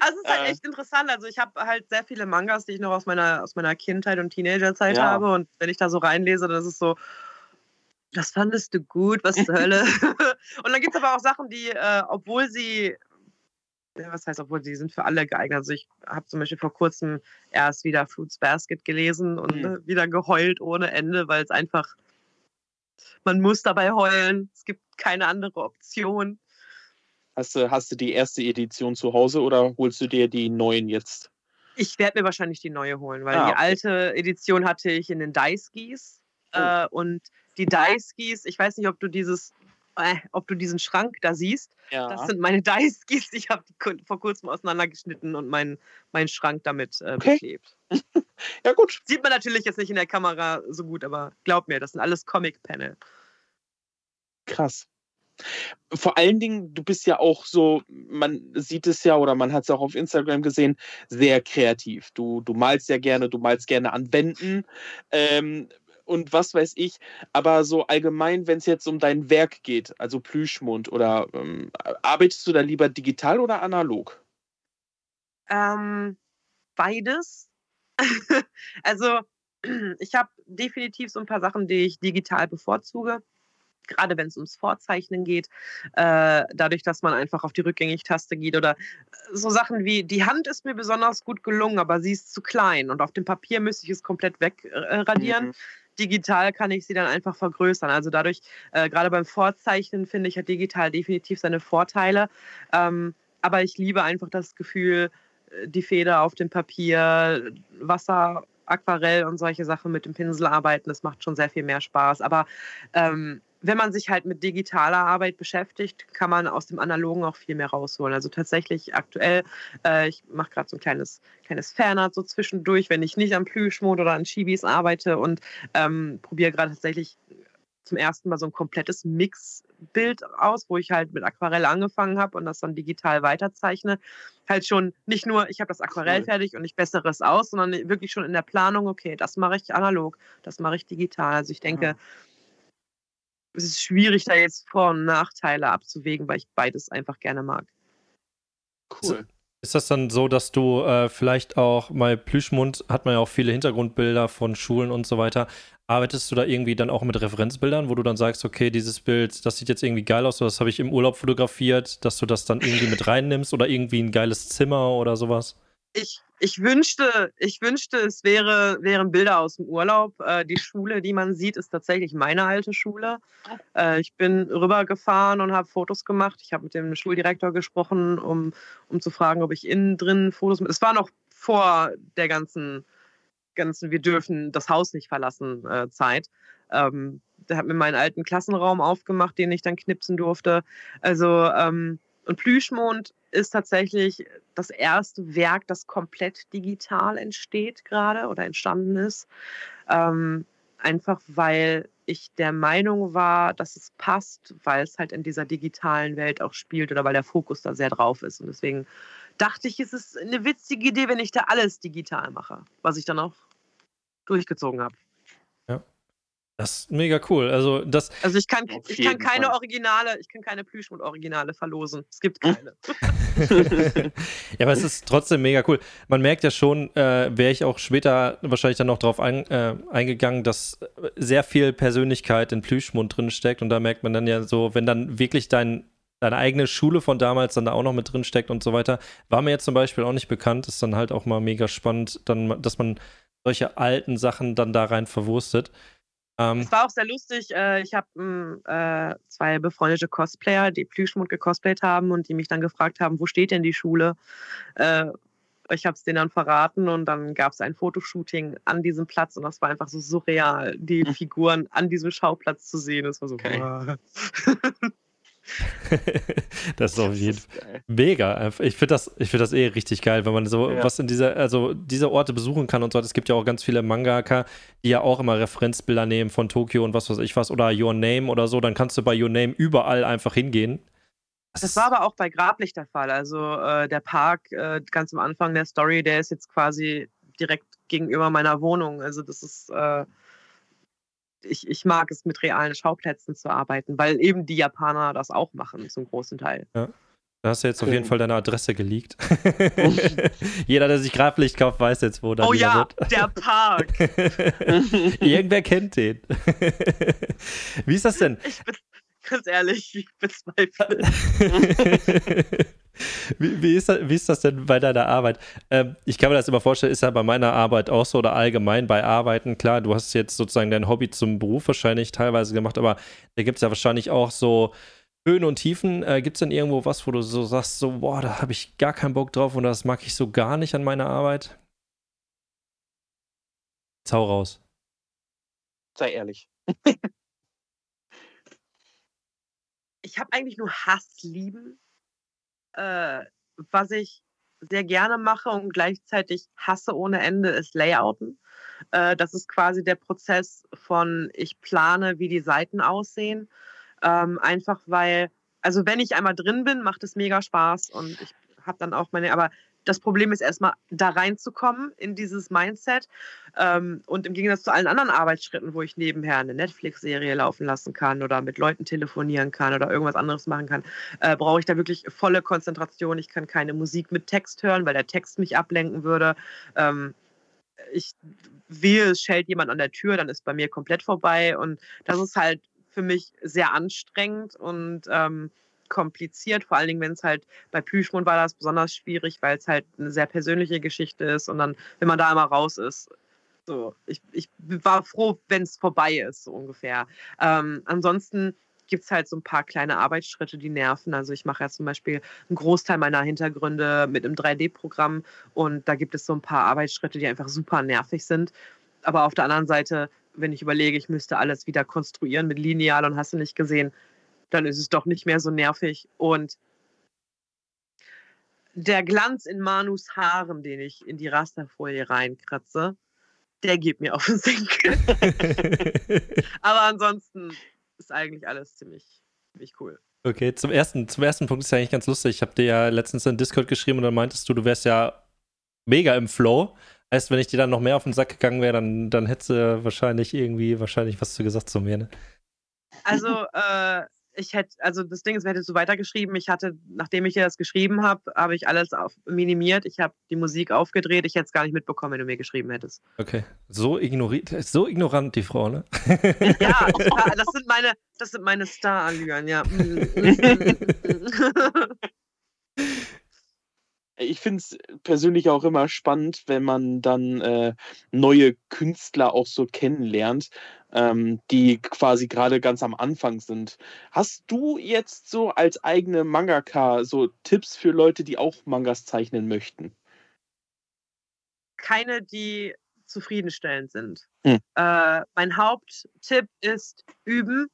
Also es ist halt äh. echt interessant. Also ich habe halt sehr viele Mangas, die ich noch aus meiner, aus meiner Kindheit und Teenagerzeit ja. habe. Und wenn ich da so reinlese, dann ist es so, das fandest du gut, was zur Hölle. und dann gibt es aber auch Sachen, die, äh, obwohl sie, ja, was heißt, obwohl sie sind für alle geeignet. Also ich habe zum Beispiel vor kurzem erst wieder Fruits Basket gelesen und mhm. wieder geheult ohne Ende, weil es einfach, man muss dabei heulen. Es gibt keine andere Option. Hast du, hast du die erste Edition zu Hause oder holst du dir die neuen jetzt? Ich werde mir wahrscheinlich die neue holen, weil ah, die alte Edition hatte ich in den Daisuke's. Oh. Äh, und die Daiskis, ich weiß nicht, ob du dieses, äh, ob du diesen Schrank da siehst. Ja. Das sind meine Daiskis. Ich habe die vor kurzem auseinandergeschnitten und meinen mein Schrank damit äh, okay. beklebt. ja, gut. Sieht man natürlich jetzt nicht in der Kamera so gut, aber glaub mir, das sind alles Comic-Panel. Krass. Vor allen Dingen, du bist ja auch so, man sieht es ja oder man hat es auch auf Instagram gesehen, sehr kreativ. Du, du malst ja gerne, du malst gerne an Wänden. Ähm, und was weiß ich. Aber so allgemein, wenn es jetzt um dein Werk geht, also Plüschmund, oder ähm, arbeitest du da lieber digital oder analog? Ähm, beides. also ich habe definitiv so ein paar Sachen, die ich digital bevorzuge gerade wenn es ums Vorzeichnen geht, äh, dadurch, dass man einfach auf die Rückgängig-Taste geht oder äh, so Sachen wie, die Hand ist mir besonders gut gelungen, aber sie ist zu klein und auf dem Papier müsste ich es komplett wegradieren. Mhm digital kann ich sie dann einfach vergrößern. Also dadurch, äh, gerade beim Vorzeichnen, finde ich, hat digital definitiv seine Vorteile. Ähm, aber ich liebe einfach das Gefühl, äh, die Feder auf dem Papier, Wasser, Aquarell und solche Sachen mit dem Pinsel arbeiten, das macht schon sehr viel mehr Spaß. Aber ähm, wenn man sich halt mit digitaler Arbeit beschäftigt, kann man aus dem Analogen auch viel mehr rausholen. Also tatsächlich aktuell, äh, ich mache gerade so ein kleines, kleines Fanart so zwischendurch, wenn ich nicht am Plüschmod oder an Chibis arbeite und ähm, probiere gerade tatsächlich zum ersten Mal so ein komplettes Mixbild aus, wo ich halt mit Aquarell angefangen habe und das dann digital weiterzeichne. Halt schon nicht nur, ich habe das Aquarell fertig und ich bessere es aus, sondern wirklich schon in der Planung, okay, das mache ich analog, das mache ich digital. Also ich denke, mhm es ist schwierig, da jetzt Vor- und Nachteile abzuwägen, weil ich beides einfach gerne mag. Cool. Ist das dann so, dass du äh, vielleicht auch mal Plüschmund hat man ja auch viele Hintergrundbilder von Schulen und so weiter. Arbeitest du da irgendwie dann auch mit Referenzbildern, wo du dann sagst, okay, dieses Bild, das sieht jetzt irgendwie geil aus, oder das habe ich im Urlaub fotografiert, dass du das dann irgendwie mit reinnimmst oder irgendwie ein geiles Zimmer oder sowas? Ich ich wünschte, ich wünschte, es wäre, wären Bilder aus dem Urlaub. Äh, die Schule, die man sieht, ist tatsächlich meine alte Schule. Äh, ich bin rübergefahren und habe Fotos gemacht. Ich habe mit dem Schuldirektor gesprochen, um, um zu fragen, ob ich innen drin Fotos. Es war noch vor der ganzen, ganzen Wir dürfen das Haus nicht verlassen äh, Zeit. Ähm, der hat mir meinen alten Klassenraum aufgemacht, den ich dann knipsen durfte. Also, ähm, und Plüschmond ist tatsächlich das erste Werk, das komplett digital entsteht gerade oder entstanden ist. Ähm, einfach weil ich der Meinung war, dass es passt, weil es halt in dieser digitalen Welt auch spielt oder weil der Fokus da sehr drauf ist. Und deswegen dachte ich, es ist eine witzige Idee, wenn ich da alles digital mache, was ich dann auch durchgezogen habe. Das ist mega cool. Also, das also ich kann, ich kann keine Fall. Originale, ich kann keine Plüschmund-Originale verlosen. Es gibt keine. ja, aber es ist trotzdem mega cool. Man merkt ja schon, äh, wäre ich auch später wahrscheinlich dann noch drauf ein, äh, eingegangen, dass sehr viel Persönlichkeit in Plüschmund drin steckt. Und da merkt man dann ja so, wenn dann wirklich dein, deine eigene Schule von damals dann da auch noch mit drin steckt und so weiter, war mir jetzt zum Beispiel auch nicht bekannt. Ist dann halt auch mal mega spannend, dann, dass man solche alten Sachen dann da rein verwurstet. Ähm, es war auch sehr lustig. Äh, ich habe hm, äh, zwei befreundete Cosplayer, die Plüschmund gecosplayt haben und die mich dann gefragt haben, wo steht denn die Schule? Äh, ich habe es denen dann verraten und dann gab es ein Fotoshooting an diesem Platz und das war einfach so surreal, die hm. Figuren an diesem Schauplatz zu sehen. Das war so. Okay. das ist auf jeden Fall mega. Ich finde das, find das eh richtig geil, wenn man so ja. was in dieser, also diese Orte besuchen kann und so. Es gibt ja auch ganz viele Mangaka, die ja auch immer Referenzbilder nehmen von Tokio und was weiß ich was oder Your Name oder so. Dann kannst du bei Your Name überall einfach hingehen. Das war aber auch bei Grablicht der Fall. Also äh, der Park äh, ganz am Anfang der Story, der ist jetzt quasi direkt gegenüber meiner Wohnung. Also das ist, äh, ich, ich mag es mit realen Schauplätzen zu arbeiten, weil eben die Japaner das auch machen zum großen Teil. Ja. Da hast du jetzt auf jeden Fall deine Adresse geleakt. Jeder, der sich Grablicht kauft, weiß jetzt, wo da Oh ja, wird. der Park. Irgendwer kennt den. Wie ist das denn? Ich bin, ganz ehrlich, ich bezweifle. Wie, wie, ist das, wie ist das denn bei deiner Arbeit? Ähm, ich kann mir das immer vorstellen, ist ja bei meiner Arbeit auch so oder allgemein bei Arbeiten. Klar, du hast jetzt sozusagen dein Hobby zum Beruf wahrscheinlich teilweise gemacht, aber da gibt es ja wahrscheinlich auch so Höhen und Tiefen. Äh, gibt es denn irgendwo was, wo du so sagst, so, boah, da habe ich gar keinen Bock drauf und das mag ich so gar nicht an meiner Arbeit? Zau raus. Sei ehrlich. ich habe eigentlich nur Hasslieben, äh, was ich sehr gerne mache und gleichzeitig hasse ohne Ende, ist Layouten. Äh, das ist quasi der Prozess von, ich plane, wie die Seiten aussehen. Ähm, einfach weil, also wenn ich einmal drin bin, macht es mega Spaß und ich habe dann auch meine, aber das Problem ist erstmal da reinzukommen in dieses Mindset. Ähm, und im Gegensatz zu allen anderen Arbeitsschritten, wo ich nebenher eine Netflix-Serie laufen lassen kann oder mit Leuten telefonieren kann oder irgendwas anderes machen kann, äh, brauche ich da wirklich volle Konzentration. Ich kann keine Musik mit Text hören, weil der Text mich ablenken würde. Ähm, ich wehe, es schellt jemand an der Tür, dann ist bei mir komplett vorbei. Und das ist halt für mich sehr anstrengend und ähm, kompliziert, vor allen Dingen, wenn es halt bei Plüschmund war das besonders schwierig, weil es halt eine sehr persönliche Geschichte ist und dann, wenn man da einmal raus ist, so, ich, ich war froh, wenn es vorbei ist, so ungefähr. Ähm, ansonsten gibt es halt so ein paar kleine Arbeitsschritte, die nerven. Also ich mache ja zum Beispiel einen Großteil meiner Hintergründe mit einem 3D-Programm und da gibt es so ein paar Arbeitsschritte, die einfach super nervig sind. Aber auf der anderen Seite, wenn ich überlege, ich müsste alles wieder konstruieren mit Lineal und hast du nicht gesehen, dann ist es doch nicht mehr so nervig. Und der Glanz in Manus Haaren, den ich in die Rasterfolie reinkratze, der geht mir auf den Senkel. Aber ansonsten ist eigentlich alles ziemlich, ziemlich cool. Okay, zum ersten, zum ersten Punkt ist ja eigentlich ganz lustig. Ich habe dir ja letztens in Discord geschrieben und dann meintest du, du wärst ja mega im Flow. Heißt, wenn ich dir dann noch mehr auf den Sack gegangen wäre, dann, dann hättest du wahrscheinlich irgendwie wahrscheinlich was zu gesagt zu mir. Ne? Also, äh, ich hätte, also das Ding ist, wir hättest du weitergeschrieben. Ich hatte, nachdem ich dir das geschrieben habe, habe ich alles auf, minimiert. Ich habe die Musik aufgedreht. Ich hätte es gar nicht mitbekommen, wenn du mir geschrieben hättest. Okay. So ignoriert, so ignorant die Frau, ne? Ja, das sind meine, das sind meine Star-Allüren, ja. ich finde es persönlich auch immer spannend, wenn man dann äh, neue Künstler auch so kennenlernt, ähm, die quasi gerade ganz am Anfang sind. Hast du jetzt so als eigene Mangaka so Tipps für Leute, die auch Mangas zeichnen möchten? Keine, die zufriedenstellend sind. Hm. Äh, mein Haupttipp ist üben,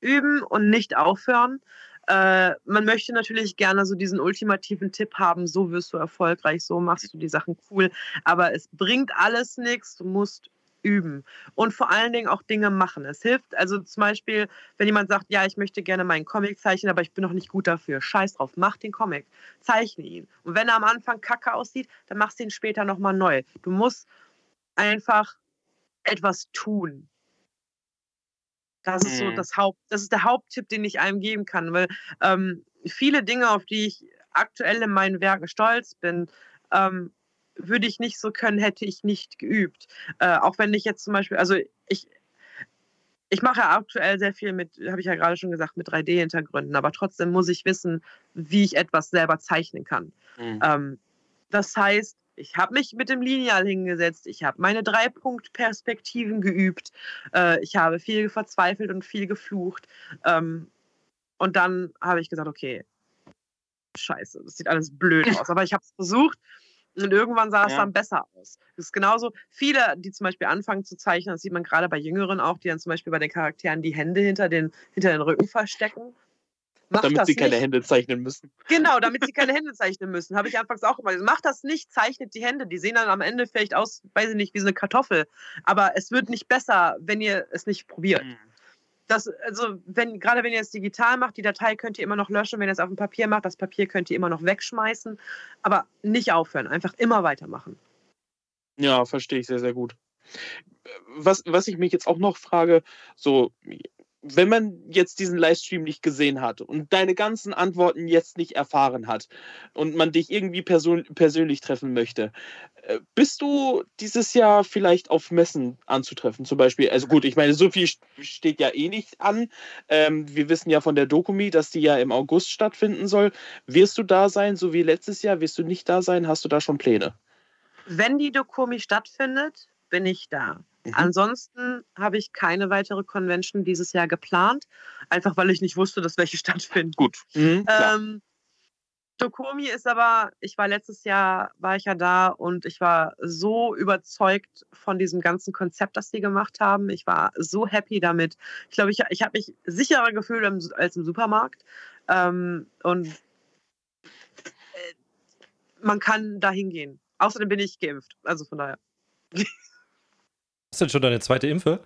üben und nicht aufhören. Äh, man möchte natürlich gerne so diesen ultimativen Tipp haben, so wirst du erfolgreich, so machst du die Sachen cool, aber es bringt alles nichts, du musst üben und vor allen Dingen auch Dinge machen. Es hilft also zum Beispiel, wenn jemand sagt, ja, ich möchte gerne meinen Comic zeichnen, aber ich bin noch nicht gut dafür. Scheiß drauf, mach den Comic, zeichne ihn. Und wenn er am Anfang kacke aussieht, dann machst du ihn später nochmal neu. Du musst einfach etwas tun. Das ist so mhm. das Haupt, das ist der Haupttipp, den ich einem geben kann, weil ähm, viele Dinge, auf die ich aktuell in meinen Werken stolz bin, ähm, würde ich nicht so können, hätte ich nicht geübt. Äh, auch wenn ich jetzt zum Beispiel, also ich, ich mache ja aktuell sehr viel mit, habe ich ja gerade schon gesagt, mit 3D-Hintergründen, aber trotzdem muss ich wissen, wie ich etwas selber zeichnen kann. Mhm. Ähm, das heißt, ich habe mich mit dem Lineal hingesetzt, ich habe meine Drei-Punkt-Perspektiven geübt, äh, ich habe viel verzweifelt und viel geflucht. Ähm, und dann habe ich gesagt, okay, scheiße, das sieht alles blöd aus. Aber ich habe es versucht und irgendwann sah es ja. dann besser aus. Das ist genauso, viele, die zum Beispiel anfangen zu zeichnen, das sieht man gerade bei Jüngeren auch, die dann zum Beispiel bei den Charakteren die Hände hinter den, hinter den Rücken verstecken. Mach damit sie nicht. keine Hände zeichnen müssen. Genau, damit sie keine Hände zeichnen müssen. Habe ich anfangs auch immer gesagt. Macht das nicht, zeichnet die Hände. Die sehen dann am Ende vielleicht aus, weiß ich nicht, wie so eine Kartoffel. Aber es wird nicht besser, wenn ihr es nicht probiert. Mhm. Das, also, wenn, gerade wenn ihr es digital macht, die Datei könnt ihr immer noch löschen. Wenn ihr es auf dem Papier macht, das Papier könnt ihr immer noch wegschmeißen. Aber nicht aufhören, einfach immer weitermachen. Ja, verstehe ich sehr, sehr gut. Was, was ich mich jetzt auch noch frage, so, wenn man jetzt diesen Livestream nicht gesehen hat und deine ganzen Antworten jetzt nicht erfahren hat und man dich irgendwie person persönlich treffen möchte, äh, bist du dieses Jahr vielleicht auf Messen anzutreffen? Zum Beispiel, also gut, ich meine, so viel steht ja eh nicht an. Ähm, wir wissen ja von der Dokumi, dass die ja im August stattfinden soll. Wirst du da sein, so wie letztes Jahr? Wirst du nicht da sein? Hast du da schon Pläne? Wenn die Dokumi stattfindet, bin ich da. Mhm. Ansonsten habe ich keine weitere Convention dieses Jahr geplant, einfach weil ich nicht wusste, dass welche stattfinden. Gut. Mhm, ähm, Dokomi ist aber, ich war letztes Jahr, war ich ja da und ich war so überzeugt von diesem ganzen Konzept, das sie gemacht haben. Ich war so happy damit. Ich glaube, ich, ich habe mich sicherer gefühlt als im Supermarkt. Ähm, und äh, man kann da hingehen. Außerdem bin ich geimpft. Also von daher. Hast du denn schon deine zweite Impfe?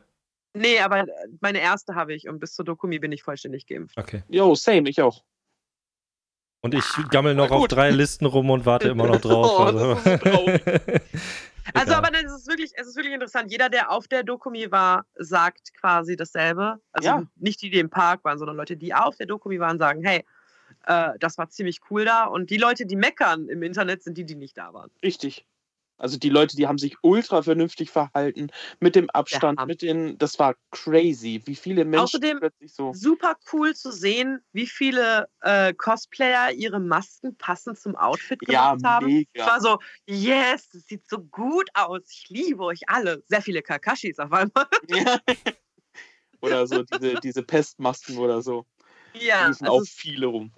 Nee, aber meine erste habe ich und bis zur Dokumi bin ich vollständig geimpft. Okay. Jo, same, ich auch. Und ich gammel noch auf drei Listen rum und warte immer noch drauf. Oh, also. das ist so Also, aber dann ist es wirklich, es ist wirklich interessant. Jeder, der auf der Dokumi war, sagt quasi dasselbe. Also Ja. nicht die, die im Park waren, sondern Leute, die auf der Dokumi waren, sagen, hey, äh, das war ziemlich cool da. Und die Leute, die meckern im Internet, sind die, die nicht da waren. Richtig. Also die Leute, die haben sich ultra vernünftig verhalten, mit dem Abstand, mit den, das war crazy, wie viele Menschen Außerdem- plötzlich so. Super cool zu sehen, wie viele äh, Cosplayer ihre Masken passend zum Outfit Ja, gemacht haben. Ich mega. war so, yes, das sieht so gut aus. Ich liebe euch alle. Sehr viele Kakashis auf einmal. Ja. oder so diese, diese Pestmasken oder so. ja, liefen also auch viele rum.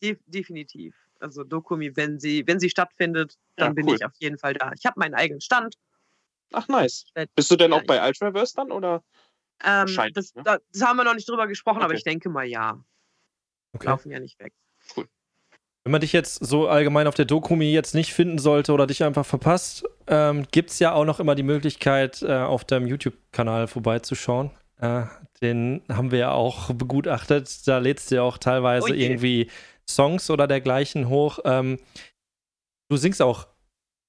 De definitiv. Also Dokumi, wenn sie, wenn sie stattfindet, dann Ja, bin cool. ich auf jeden Fall da. Ich habe meinen eigenen Stand. Ach, nice. Bist du denn ja, auch bei Ultraverse dann oder? Ähm, das, ne? da, das haben wir noch nicht drüber gesprochen, aber Okay. ich denke mal ja. Okay. Laufen ja nicht weg. Wenn man dich jetzt so allgemein auf der Dokumi jetzt nicht finden sollte oder dich einfach verpasst, ähm, gibt es ja auch noch immer die Möglichkeit, äh, auf deinem YouTube-Kanal vorbeizuschauen. Äh, den haben wir ja auch begutachtet. Da lädst du ja auch teilweise Oh je. irgendwie Songs oder dergleichen hoch. Ähm, du singst auch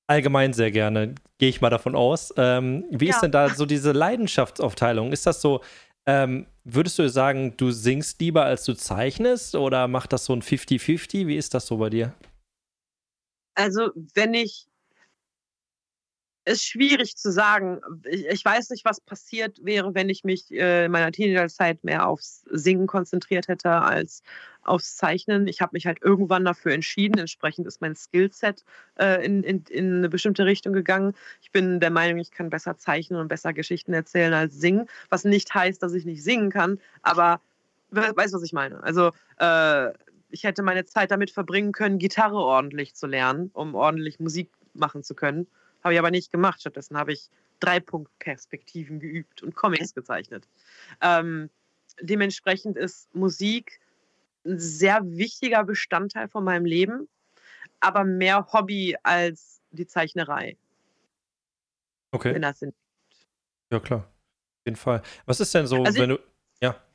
allgemein sehr gerne, gehe ich mal davon aus. Ähm, wie ist Ja. denn da so diese Leidenschaftsaufteilung? Ist das so, ähm, würdest du sagen, du singst lieber als du zeichnest oder macht das so ein 50-50? Wie ist das so bei dir? Also, wenn ich. Ist schwierig zu sagen. Ich, ich weiß nicht, was passiert wäre, wenn ich mich äh, in meiner Teenagerzeit mehr aufs Singen konzentriert hätte als aufs Zeichnen. Ich habe mich halt irgendwann dafür entschieden. Entsprechend ist mein Skillset äh, in, in, in eine bestimmte Richtung gegangen. Ich bin der Meinung, ich kann besser zeichnen und besser Geschichten erzählen als singen. Was nicht heißt, dass ich nicht singen kann, aber we- weißt du, was ich meine? Also, äh, ich hätte meine Zeit damit verbringen können, Gitarre ordentlich zu lernen, um ordentlich Musik machen zu können. Habe ich aber nicht gemacht. Stattdessen habe ich Dreipunktperspektiven geübt und Comics gezeichnet. Ähm, dementsprechend ist Musik ein sehr wichtiger Bestandteil von meinem Leben, aber mehr Hobby als die Zeichnerei, Okay. wenn das Sinn Ja, klar. Auf jeden Fall. Was ist denn so, Also wenn du.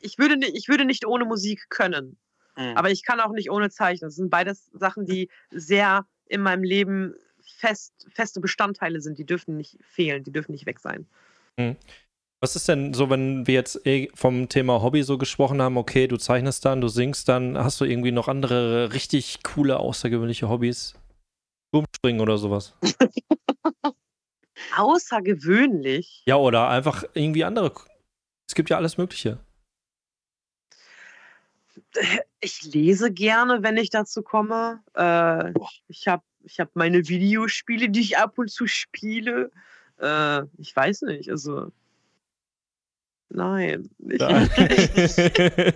ich würde, ni- ich würde nicht ohne Musik können, Mhm. aber ich kann auch nicht ohne Zeichnen. Das sind beides Sachen, die sehr in meinem Leben fest, feste Bestandteile sind. Die dürfen nicht fehlen, die dürfen nicht weg sein. Was ist denn so, wenn wir jetzt eh vom Thema Hobby so gesprochen haben, okay, du zeichnest dann, du singst dann, hast du irgendwie noch andere richtig coole, außergewöhnliche Hobbys? Turmspringen oder sowas. Außergewöhnlich. Ja, oder einfach irgendwie andere. Es gibt ja alles Mögliche. Ich lese gerne, wenn ich dazu komme. Äh, ich habe ich hab meine Videospiele, die ich ab und zu spiele. Äh, ich weiß nicht, also. Nein. Ich, Ja. Sehr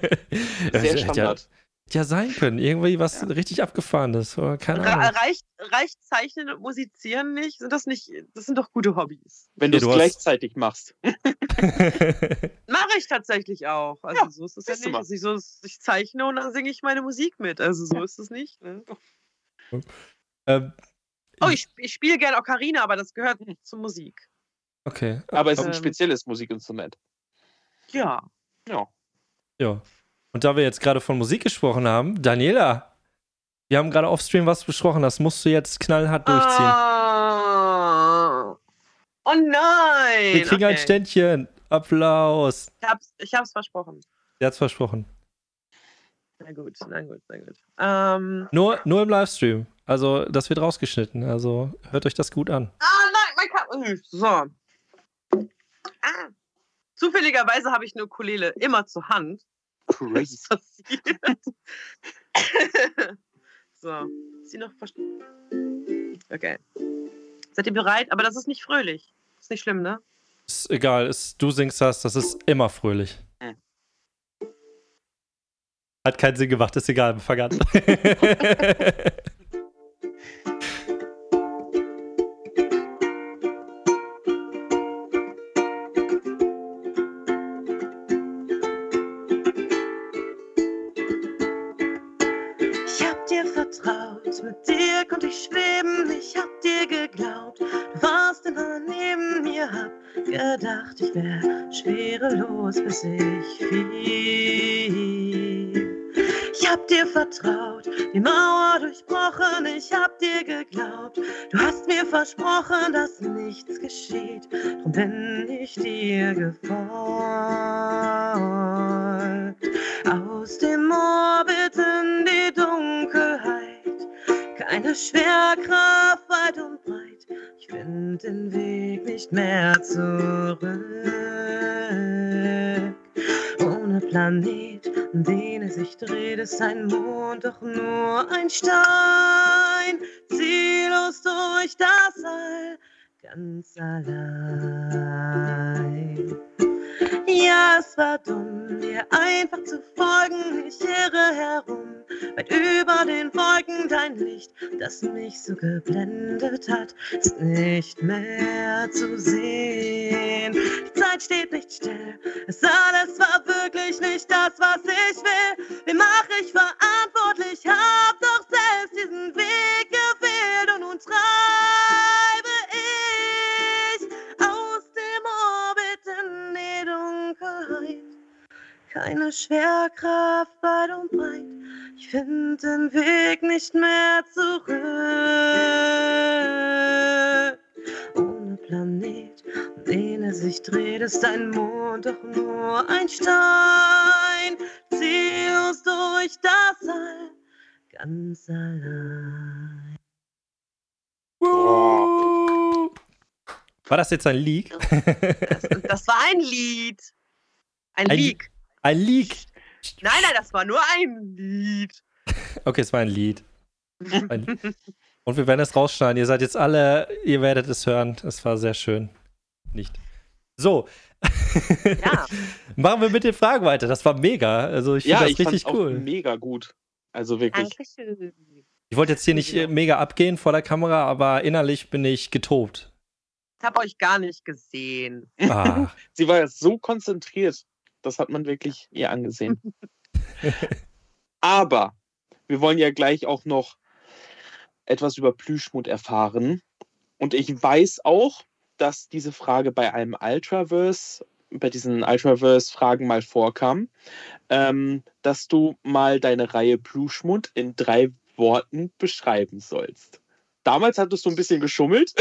Das hätte Standard. Ja, ja sein können. Irgendwie was richtig abgefahrenes. Keine Ahnung. reicht, reicht Zeichnen und Musizieren nicht? Sind das nicht, das sind doch gute Hobbys. Wenn du es du hast- gleichzeitig machst. Mache ich tatsächlich auch. Also Ja, so ist es ja nicht. dass Ich, so, ich zeichne und dann singe ich meine Musik mit. Also so ist es nicht. Ne? ähm, Oh, ich, ich spiele gerne Ocarina, aber das gehört nicht zur Musik. okay. Aber es ist ein Ähm. spezielles Musikinstrument. Ja. Ja. Ja. Und da wir jetzt gerade von Musik gesprochen haben, Daniela, wir haben gerade offstream was besprochen, das musst du jetzt knallhart durchziehen. Ah. Oh nein! wir kriegen ein Okay. Ständchen. Applaus. Ich hab's, ich hab's versprochen. Der hat's versprochen. Na gut, na gut, na gut. Ähm, Nur, nur im Livestream. Also, das wird rausgeschnitten. Also, hört euch das gut an. ah, nein, mein Ka So. Ah. Zufälligerweise habe ich eine Ukulele immer zur Hand. Crazy. Was passiert? so. Ist sie noch verstanden? Okay. Seid ihr bereit? Aber das ist nicht fröhlich. Ist nicht schlimm, ne? Ist egal, ist, du singst das, das ist immer fröhlich. Hat keinen Sinn gemacht, ist egal, fang an. schwerelos, bis ich fiel. Ich hab dir vertraut, die Mauer durchbrochen, ich hab dir geglaubt, du hast mir versprochen, dass nichts geschieht, drum bin ich dir gefolgt. Aus dem Orbit in die Dunkelheit, keine Schwerkraft weit und breit. Ich find den Weg nicht mehr zurück. Planet, um den es sich dreht, ist ein Mond doch nur ein Stein. Ziellos durch das All, ganz allein. Ja, es war dumm, dir einfach zu folgen. Ich irre herum, weit über den Wolken. Dein Licht, das mich so geblendet hat, ist nicht mehr zu sehen. Die Zeit steht nicht still, es alles war wirklich nicht das, was ich will. Wie mach ich verantwortlich? Hab doch selbst diesen Weg gewählt und nun treibe Keine Schwerkraft weit und breit. Ich find den Weg nicht mehr zurück. Ohne Planet, um den er sich dreht, ist ein Mond doch nur ein Stein. Ziellos durch das All, ganz allein. War das jetzt ein Leak? Das, das war ein Lied. Ein, Ein- Lied. Ein Leak. Nein, nein, das war nur ein Lied. Okay, es war ein Lied. Ein Und wir werden es rausschneiden. Ihr seid jetzt alle, ihr werdet es hören. Es war sehr schön. Nicht. So. Ja. Machen wir mit den Fragen weiter. Das war mega. Also ich finde Ja, das ich richtig auch cool. mega gut. Also wirklich. Dankeschön. Ich wollte jetzt hier nicht mega abgehen vor der Kamera, aber innerlich bin ich getobt. Ich habe euch gar nicht gesehen. Ah, Sie war jetzt so konzentriert. Das hat man wirklich ihr angesehen. Aber wir wollen ja gleich auch noch etwas über Plüschmut erfahren. Und ich weiß auch, dass diese Frage bei einem Ultraverse, bei diesen Ultraverse-Fragen mal vorkam, ähm, dass du mal deine Reihe Plüschmut in drei Worten beschreiben sollst. Damals hattest du ein bisschen geschummelt.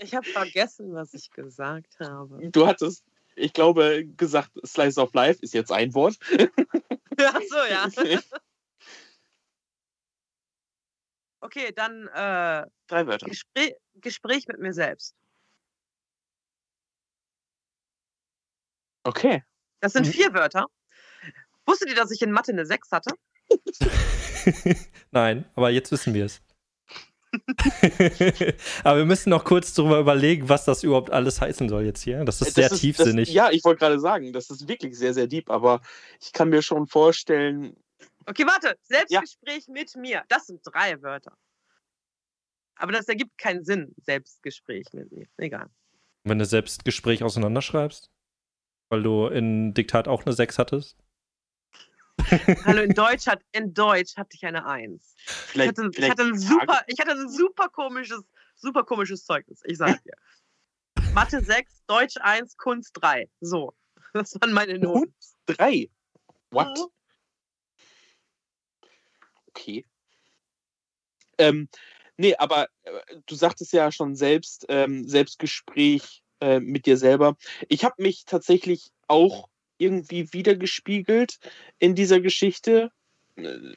Ich habe vergessen, was ich gesagt habe. Du hattest, ich glaube, gesagt, Slice of Life ist jetzt ein Wort. Ach so, ja. Okay, dann äh, Drei Wörter. Gespräch, Gespräch mit mir selbst. Okay. Das sind Mhm. vier Wörter. Wusstet ihr, dass ich in Mathe eine 6 hatte? Nein, aber jetzt wissen wir es. aber wir müssen noch kurz darüber überlegen, was das überhaupt alles heißen soll jetzt hier. Das ist sehr Das tiefsinnig. Das, ja, ich wollte gerade sagen, das ist wirklich sehr, sehr deep, aber ich kann mir schon vorstellen, Okay, warte. Selbstgespräch mit mir. Das sind drei Wörter. Aber das ergibt keinen Sinn. Selbstgespräch mit mir. Egal. Wenn du selbst Gespräch auseinanderschreibst, weil du in Diktat auch eine 6 hattest. Hallo, in Deutsch, hat, in Deutsch hatte ich eine 1. Ich vielleicht. hatte, ich vielleicht hatte, ein, super, ich hatte ein super komisches, super komisches Zeugnis. Ich sag dir. Mathe 6, Deutsch 1, Kunst 3. So. Das waren meine Noten. Und drei. What? Okay. Ähm, nee, aber äh, du sagtest ja schon selbst, ähm, Selbstgespräch äh, mit dir selber. Ich habe mich tatsächlich auch irgendwie wiedergespiegelt in dieser Geschichte.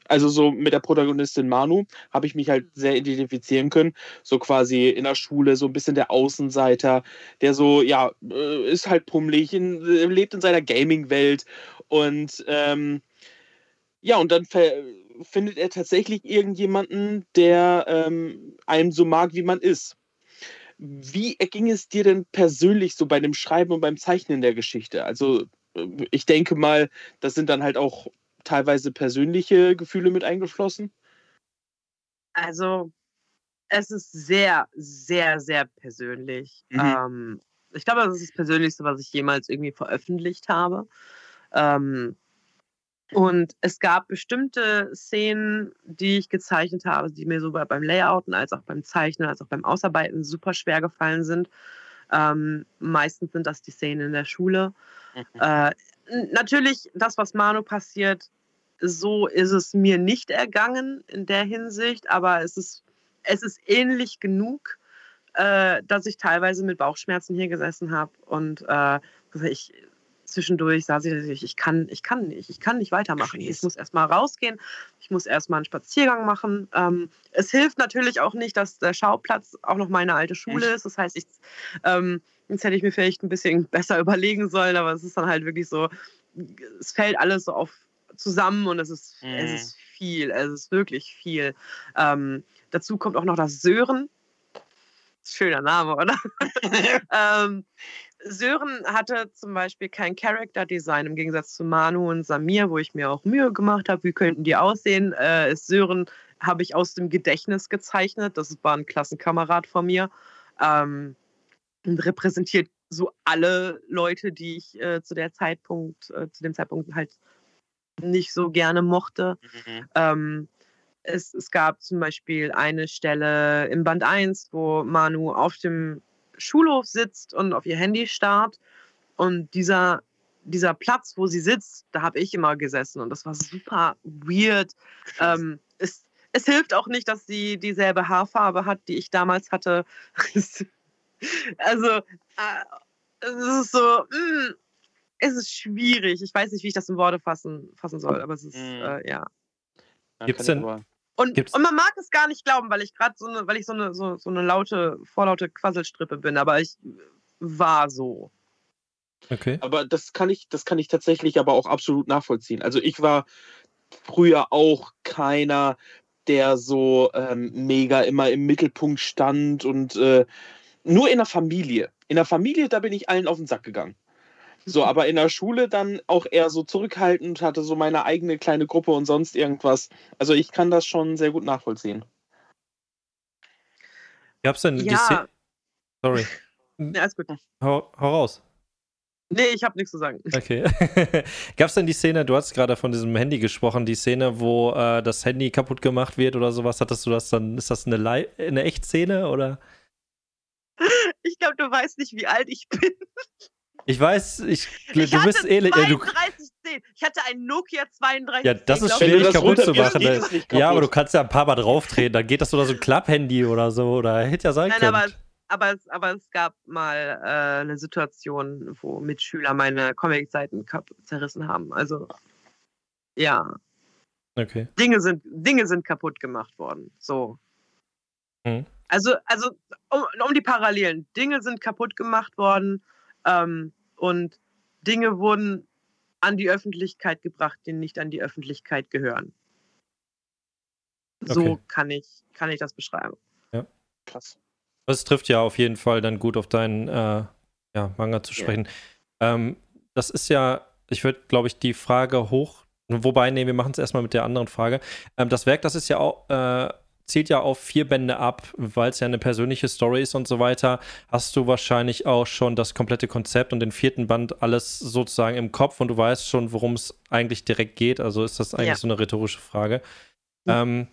Also so mit der Protagonistin Manu habe ich mich halt sehr identifizieren können. So quasi in der Schule, so ein bisschen der Außenseiter, der so, ja, äh, ist halt pummelig, in, äh, lebt in seiner Gaming-Welt und ähm, ja, und dann findet er tatsächlich irgendjemanden, der ähm, einen so mag, wie man ist. Wie erging es dir denn persönlich so bei dem Schreiben und beim Zeichnen der Geschichte? Also, ich denke mal, das sind dann halt auch teilweise persönliche Gefühle mit eingeflossen. Also, es ist sehr, sehr, sehr persönlich. Mhm. Ähm, ich glaube, das ist das Persönlichste, was ich jemals irgendwie veröffentlicht habe. Ähm, und es gab bestimmte Szenen, die ich gezeichnet habe, die mir sowohl beim Layouten als auch beim Zeichnen, als auch beim Ausarbeiten super schwer gefallen sind. Ähm, meistens sind das die Szenen in der Schule. Äh, natürlich, das, was Manu passiert, so ist es mir nicht ergangen in der Hinsicht, aber es ist, es ist ähnlich genug, äh, dass ich teilweise mit Bauchschmerzen hier gesessen habe und äh, ich zwischendurch saß ich, ich, ich kann, ich kann nicht, ich kann nicht weitermachen. Ich muss erstmal rausgehen, ich muss erstmal einen Spaziergang machen. Ähm, es hilft natürlich auch nicht, dass der Schauplatz auch noch meine alte Schule ist. Das heißt, ich, ähm, jetzt hätte ich mir vielleicht ein bisschen besser überlegen sollen, aber es ist dann halt wirklich so, es fällt alles so auf zusammen und es ist, es Mhm. ist viel, es ist wirklich viel. Ähm, dazu kommt auch noch das Sören. Schöner Name, oder? ähm, Sören hatte zum Beispiel kein Character Design im Gegensatz zu Manu und Samir, wo ich mir auch Mühe gemacht habe, wie könnten die aussehen. Äh, Sören habe ich aus dem Gedächtnis gezeichnet. Das war ein Klassenkamerad von mir. Ähm, repräsentiert so alle Leute, die ich äh, zu der Zeitpunkt, äh, zu dem Zeitpunkt halt nicht so gerne mochte. Ähm, es, es gab zum Beispiel eine Stelle im Band 1, wo Manu auf dem Schulhof sitzt und auf ihr Handy starrt. Und dieser, dieser Platz, wo sie sitzt, da habe ich immer gesessen. Und das war super weird. Ähm, es, es hilft auch nicht, dass sie dieselbe Haarfarbe hat, die ich damals hatte. also, äh, es ist so, mh, es ist schwierig. Ich weiß nicht, wie ich das in Worte fassen, fassen soll, aber es ist, Mhm. äh, ja. Gibt's denn- Und, Gibt's- und man mag es gar nicht glauben, weil ich gerade so eine, weil ich so eine, so, so eine laute, vorlaute Quasselstrippe bin, aber ich war so. Okay. Aber das kann ich, das kann ich tatsächlich aber auch absolut nachvollziehen. Also ich war früher auch keiner, der so ähm, mega immer im Mittelpunkt stand und äh, nur in der Familie. In der Familie, da bin ich allen auf den Sack gegangen. So, aber in der Schule dann auch eher so zurückhaltend, hatte so meine eigene kleine Gruppe und sonst irgendwas. Also ich kann das schon sehr gut nachvollziehen. Gab's denn die Ja. Szene? Sorry. Ja, alles gut. Hau, hau raus. Nee, ich habe nichts zu sagen. Okay. Gab's denn die Szene, du hast gerade von diesem Handy gesprochen, die Szene, wo äh, das Handy kaputt gemacht wird oder sowas, hattest du das dann, ist das eine, eine Echtszene oder? Ich glaube, du weißt nicht, wie alt ich bin. Ich weiß, ich, Ich du bist ähnlich. Äh, du, 3210. Ich hatte einen Nokia 3210. Ja, das ist schwierig das kaputt zu machen, geht ne? nicht ja, aber du kaputt. kannst ja ein paar Mal drauftreten, dann geht das oder so ein Klapp-Handy oder so, oder hätte ja sein Nein, können. aber, aber, es, aber es gab mal äh, eine Situation, wo Mitschüler meine Comic-Seiten zerrissen haben. Also, ja. Okay. Dinge sind, Dinge sind kaputt gemacht worden. So. Mhm. Also, also um, um die Parallelen. Dinge sind kaputt gemacht worden ähm, und Dinge wurden an die Öffentlichkeit gebracht, die nicht an die Öffentlichkeit gehören. So Okay. kann, ich, kann ich das beschreiben. Krass. Das trifft ja auf jeden Fall dann gut auf deinen äh, ja, Manga zu Ja. sprechen. Ähm, das ist ja, ich würde, glaube ich, die Frage hoch. Wobei, nee, wir machen es erstmal mit der anderen Frage. Ähm, das Werk, das ist ja auch, äh, zielt ja auf vier Bände ab, weil es ja eine persönliche Story ist und so weiter. Hast du wahrscheinlich auch schon das komplette Konzept und den vierten Band alles sozusagen im Kopf und du weißt schon, worum es eigentlich direkt geht. Also ist das eigentlich Ja. so eine rhetorische Frage. Ja. Ähm,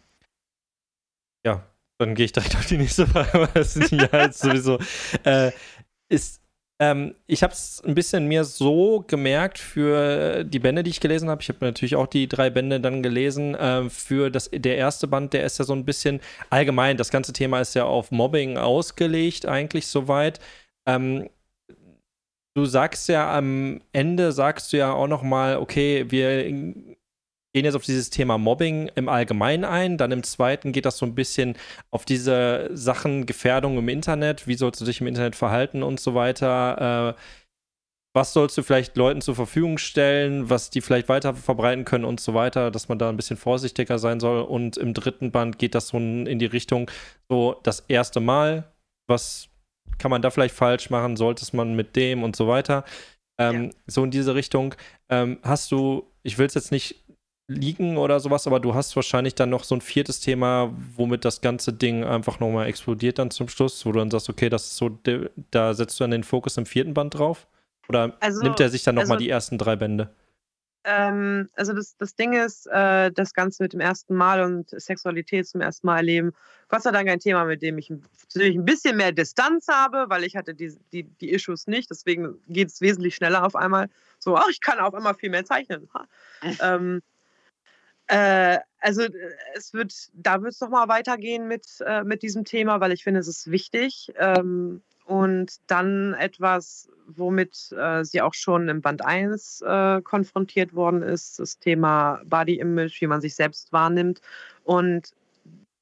ja, dann gehe ich direkt auf die nächste Frage, weil es ja jetzt sowieso äh, ist. Ähm, ich habe es ein bisschen mir so gemerkt für die Bände, die ich gelesen habe. Ich habe natürlich auch die drei Bände dann gelesen. Äh, für das, der erste Band, der ist ja so ein bisschen allgemein. Das ganze Thema ist ja auf Mobbing ausgelegt, eigentlich soweit. Ähm, du sagst ja am Ende, sagst du ja auch noch mal, okay, wir gehen jetzt auf dieses Thema Mobbing im Allgemeinen ein. Dann im zweiten geht das so ein bisschen auf diese Sachen Gefährdung im Internet. Wie sollst du dich im Internet verhalten und so weiter. Äh, was sollst du vielleicht Leuten zur Verfügung stellen, was die vielleicht weiter verbreiten können und so weiter, dass man da ein bisschen vorsichtiger sein soll. Und im dritten Band geht das so in die Richtung, so das erste Mal, was kann man da vielleicht falsch machen, sollte man mit dem und so weiter. Ähm, ja. So in diese Richtung. Ähm, hast du, ich will es jetzt nicht liegen oder sowas, aber du hast wahrscheinlich dann noch so ein viertes Thema, womit das ganze Ding einfach nochmal explodiert dann zum Schluss, wo du dann sagst, okay, das ist so, da setzt du dann den Fokus im vierten Band drauf? Oder also, nimmt er sich dann nochmal also, die ersten drei Bände? Ähm, also das, das Ding ist, äh, das Ganze mit dem ersten Mal und Sexualität zum ersten Mal erleben, Gott sei Dank ein Thema, mit dem ich, zu dem ich ein bisschen mehr Distanz habe, weil ich hatte die, die, die Issues nicht, deswegen geht es wesentlich schneller auf einmal. So, ach, ich kann auf einmal viel mehr zeichnen. ähm, äh, also es wird, da wird es nochmal weitergehen mit, äh, mit diesem Thema, weil ich finde, es ist wichtig. Ähm, und dann etwas, womit äh, sie auch schon im Band 1 äh, konfrontiert worden ist, das Thema Body Image, wie man sich selbst wahrnimmt. Und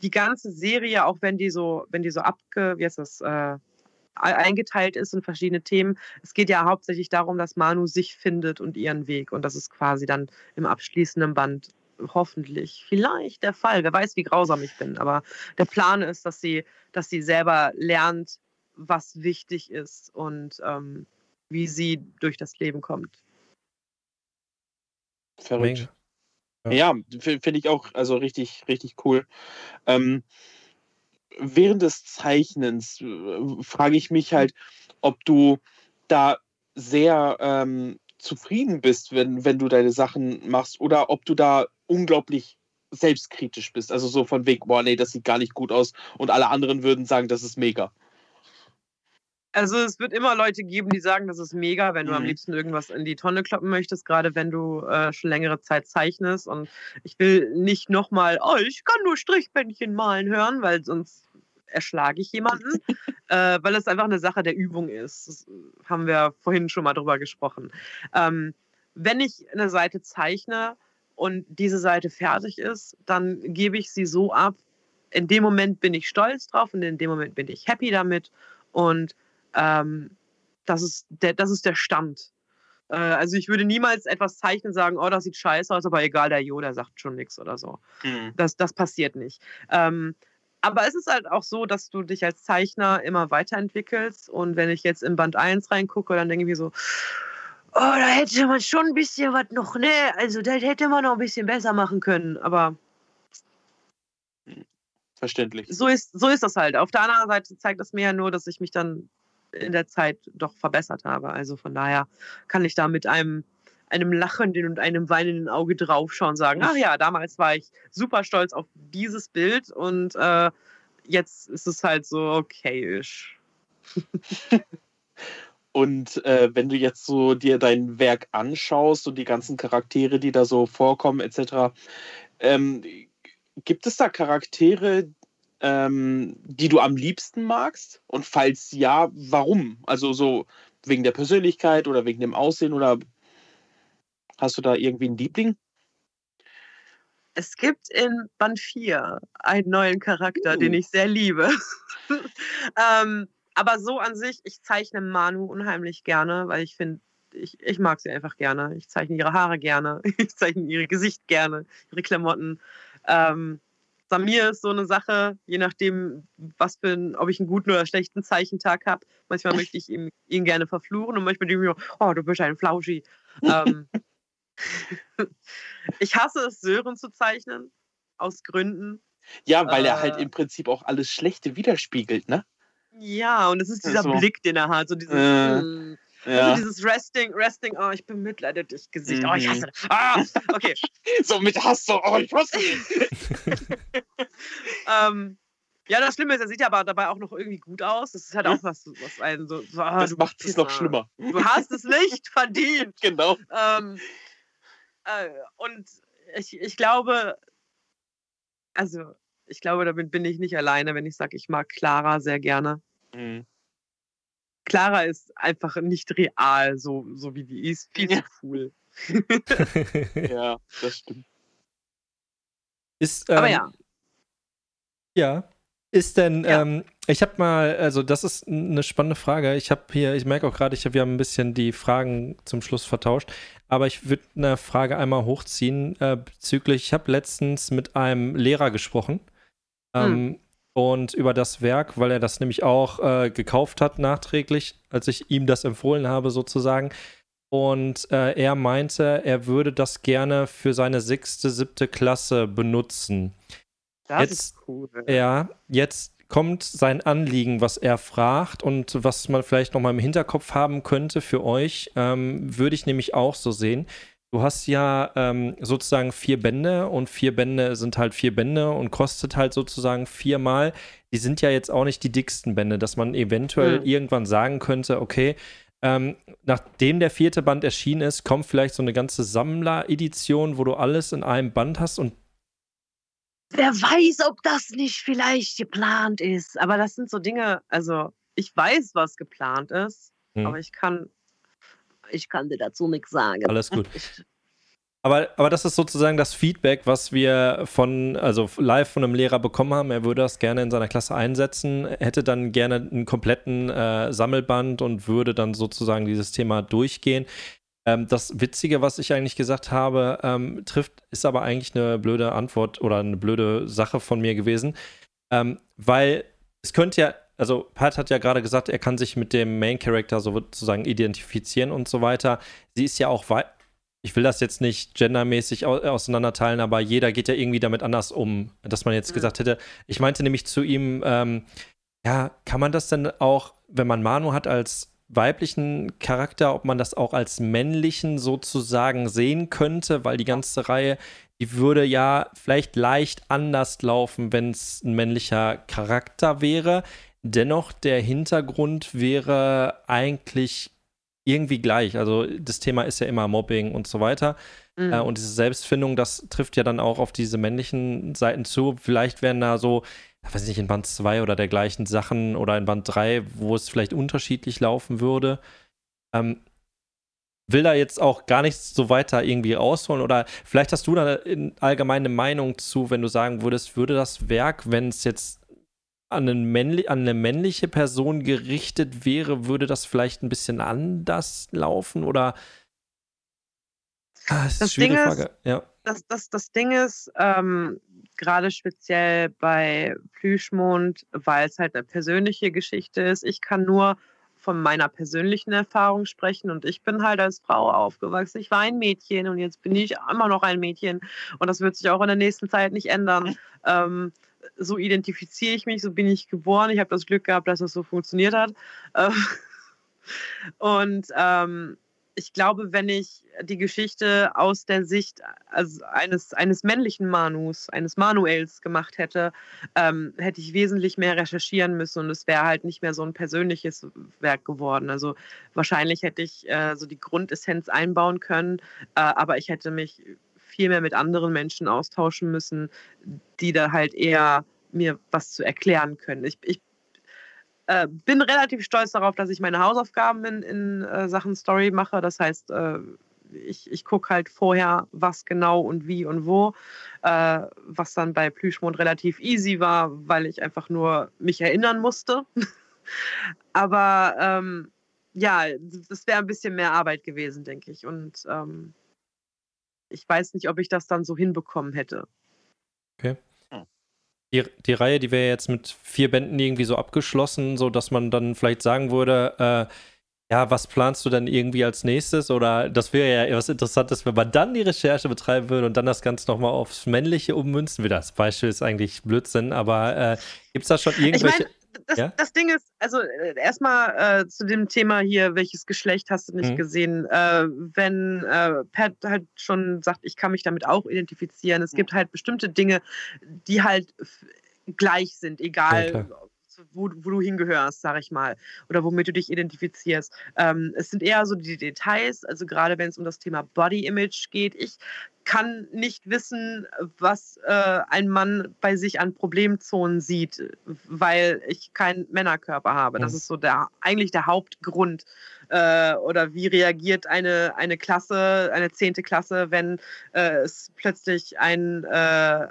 die ganze Serie, auch wenn die so, wenn die so abge, wie heißt das, äh, eingeteilt ist in verschiedene Themen. Es geht ja hauptsächlich darum, dass Manu sich findet und ihren Weg. Und das ist quasi dann im abschließenden Band hoffentlich vielleicht der Fall. Wer weiß, wie grausam ich bin. Aber der Plan ist, dass sie, dass sie selber lernt, was wichtig ist und ähm, wie sie durch das Leben kommt. Verrückt. Ja, finde ich auch also richtig, richtig cool. Ähm, während des Zeichnens äh, frage ich mich halt, ob du da sehr ähm, zufrieden bist, wenn, wenn du deine Sachen machst, oder ob du da unglaublich selbstkritisch bist. Also so von Weg, boah, nee, das sieht gar nicht gut aus und alle anderen würden sagen, das ist mega. Also es wird immer Leute geben, die sagen, das ist mega, wenn du mhm. am liebsten irgendwas in die Tonne kloppen möchtest, gerade wenn du äh, schon längere Zeit zeichnest. Und ich will nicht nochmal, oh, ich kann nur Strichbändchen malen hören, weil sonst erschlage ich jemanden, äh, weil es einfach eine Sache der Übung ist. Das haben wir vorhin schon mal drüber gesprochen. Ähm, wenn ich eine Seite zeichne, und diese Seite fertig ist, dann gebe ich sie so ab. In dem Moment bin ich stolz drauf und in dem Moment bin ich happy damit. Und ähm, das, ist der, das ist der Stand. Äh, also ich würde niemals etwas zeichnen und sagen, oh, das sieht scheiße aus, aber egal, der Jo, der sagt schon nichts oder so. Mhm. Das, das passiert nicht. Ähm, aber es ist halt auch so, dass du dich als Zeichner immer weiterentwickelst. Und wenn ich jetzt in Band 1 reingucke, dann denke ich mir so, oh, da hätte man schon ein bisschen was noch, ne? Also, das hätte man noch ein bisschen besser machen können, aber. Verständlich. So ist, so ist das halt. Auf der anderen Seite zeigt das mir ja nur, dass ich mich dann in der Zeit doch verbessert habe. Also von daher kann ich da mit einem, einem lachenden und einem weinenden Auge draufschauen und sagen, ach ja, damals war ich super stolz auf dieses Bild und äh, jetzt ist es halt so okayisch. Und äh, wenn du jetzt so dir dein Werk anschaust und die ganzen Charaktere, die da so vorkommen, etc., ähm, gibt es da Charaktere, ähm, die du am liebsten magst? Und falls ja, warum? Also so wegen der Persönlichkeit oder wegen dem Aussehen oder hast du da irgendwie einen Liebling? Es gibt in Band 4 einen neuen Charakter, uh. den ich sehr liebe. ähm, aber so an sich, ich zeichne Manu unheimlich gerne, weil ich finde, ich, ich mag sie einfach gerne. Ich zeichne ihre Haare gerne, ich zeichne ihr Gesicht gerne, ihre Klamotten. Ähm, Samir ist so eine Sache, je nachdem, was für ein, ob ich einen guten oder schlechten Zeichentag habe. Manchmal möchte ich ihn, ihn, gerne verfluchen und manchmal denke ich mir, oh, du bist ein Flauschi. ähm, ich hasse es, Sören zu zeichnen, aus Gründen. Ja, weil äh, er halt äh. im Prinzip auch alles Schlechte widerspiegelt, ne? Ja, und es ist dieser so. Blick, den er hat, so dieses, äh, ja. also dieses Resting, Resting, oh, ich bemitleide dich Gesicht, mhm. oh, ich hasse dich. Ah, okay. so mit Hass, so, oh, ich hasse dich. ähm, Ja, das Schlimme ist, er sieht ja aber dabei auch noch irgendwie gut aus. Das ist halt auch was, was einen so. so ah, Das macht es noch schlimmer. Du hast es nicht verdient. Genau. Ähm, äh, und ich, ich glaube, also ich glaube, damit bin ich nicht alleine, wenn ich sage, ich mag Clara sehr gerne. Mhm. Clara ist einfach nicht real, so, so wie die ist. Viel Ja. zu cool. Ja, das stimmt. Ist, ähm, Aber ja, Ja. Ist denn, Ja. ähm, ich habe mal, also das ist eine spannende Frage. Ich habe hier, ich merke auch gerade, ich hab, wir haben ein bisschen die Fragen zum Schluss vertauscht, aber ich würde eine Frage einmal hochziehen äh, bezüglich, ich habe letztens mit einem Lehrer gesprochen ähm, und über das Werk, weil er das nämlich auch äh, gekauft hat nachträglich, als ich ihm das empfohlen habe sozusagen. Und äh, er meinte, er würde das gerne für seine sechste, siebte Klasse benutzen. das jetzt- ist cool. Ja, jetzt kommt sein Anliegen, was er fragt und was man vielleicht noch mal im Hinterkopf haben könnte für euch, ähm, würde ich nämlich auch so sehen. Du hast ja ähm, sozusagen vier Bände und vier Bände sind halt vier Bände und kostet halt sozusagen viermal. Die sind ja jetzt auch nicht die dicksten Bände, dass man eventuell Mhm. irgendwann sagen könnte, okay, ähm, nachdem der vierte Band erschienen ist, kommt vielleicht so eine ganze Sammler-Edition, wo du alles in einem Band hast und Wer weiß, ob das nicht vielleicht geplant ist. Aber das sind so Dinge, also ich weiß, was geplant ist, Hm. aber ich kann, ich kann dir dazu nichts sagen. alles gut. Aber, aber das ist sozusagen das Feedback, was wir von, also live von einem Lehrer bekommen haben. Er würde das gerne in seiner Klasse einsetzen, hätte dann gerne einen kompletten äh, Sammelband und würde dann sozusagen dieses Thema durchgehen. Ähm, das Witzige, was ich eigentlich gesagt habe, ähm, trifft, ist aber eigentlich eine blöde Antwort oder eine blöde Sache von mir gewesen. Ähm, weil es könnte ja, also Pat hat ja gerade gesagt, er kann sich mit dem Main Character sozusagen identifizieren und so weiter. Sie ist ja auch ich will das jetzt nicht gendermäßig au auseinanderteilen, aber jeder geht ja irgendwie damit anders um, dass man jetzt Mhm. gesagt hätte. Ich meinte nämlich zu ihm, ähm, ja, kann man das denn auch, wenn man Manu hat als weiblichen Charakter, ob man das auch als männlichen sozusagen sehen könnte, weil die ganze Reihe, die würde ja vielleicht leicht anders laufen, wenn es ein männlicher Charakter wäre. Dennoch, der Hintergrund wäre eigentlich irgendwie gleich. Also das Thema ist ja immer Mobbing und so weiter. Mhm. Äh, und diese Selbstfindung, das trifft ja dann auch auf diese männlichen Seiten zu. Vielleicht wären da so, ich weiß nicht, in Band 2 oder dergleichen Sachen oder in Band 3, wo es vielleicht unterschiedlich laufen würde. Ähm, will da jetzt auch gar nichts so weiter irgendwie ausholen oder vielleicht hast du da in allgemeine Meinung zu, wenn du sagen würdest, würde das Werk, wenn es jetzt an, an eine männliche Person gerichtet wäre, würde das vielleicht ein bisschen anders laufen oder Ah, das ist eine Das schwierige Ding ist- Frage. Ja. das, das, das Ding ist, ähm, gerade speziell bei Plüschmond, weil es halt eine persönliche Geschichte ist, ich kann nur von meiner persönlichen Erfahrung sprechen und ich bin halt als Frau aufgewachsen. Ich war ein Mädchen und jetzt bin ich immer noch ein Mädchen und das wird sich auch in der nächsten Zeit nicht ändern. Ähm, so identifiziere ich mich, so bin ich geboren. Ich habe das Glück gehabt, dass das so funktioniert hat. Ähm, und ähm, ich glaube, wenn ich die Geschichte aus der Sicht also eines, eines männlichen Manus, eines Manuels gemacht hätte, ähm, hätte ich wesentlich mehr recherchieren müssen und es wäre halt nicht mehr so ein persönliches Werk geworden. Also wahrscheinlich hätte ich äh, so die Grundessenz einbauen können, äh, aber ich hätte mich viel mehr mit anderen Menschen austauschen müssen, die da halt eher mir was zu erklären können. Ich, ich äh, bin relativ stolz darauf, dass ich meine Hausaufgaben in, in äh, Sachen Story mache. Das heißt, äh, ich, ich gucke halt vorher, was genau und wie und wo, äh, was dann bei Plüschmond relativ easy war, weil ich einfach nur mich erinnern musste. Aber ähm, ja, das wäre ein bisschen mehr Arbeit gewesen, denke ich. Und ähm, ich weiß nicht, ob ich das dann so hinbekommen hätte. Die, die Reihe, die wäre jetzt mit vier Bänden irgendwie so abgeschlossen, so dass man dann vielleicht sagen würde, äh, ja, was planst du dann irgendwie als nächstes? Oder das wäre ja was Interessantes, wenn man dann die Recherche betreiben würde und dann das Ganze nochmal aufs Männliche ummünzen würde. Das Beispiel ist eigentlich Blödsinn, aber äh, gibt es da schon Ich irgendwelche. Das, Ja? das Ding ist, also äh, erstmal äh, zu dem Thema hier, welches Geschlecht hast du nicht Mhm. gesehen? Äh, wenn äh, Pat halt schon sagt, ich kann mich damit auch identifizieren, es gibt halt bestimmte Dinge, die halt gleich sind, egal ja, wo, wo, du hingehörst, sag ich mal, oder womit du dich identifizierst. Ähm, es sind eher so die Details, also gerade wenn es um das Thema Body Image geht. Ich kann nicht wissen, was äh, ein Mann bei sich an Problemzonen sieht, weil ich keinen Männerkörper habe. Das mhm. ist so der eigentlich der Hauptgrund. Äh, oder wie reagiert eine, eine Klasse, eine zehnte Klasse, wenn äh, es plötzlich ein äh,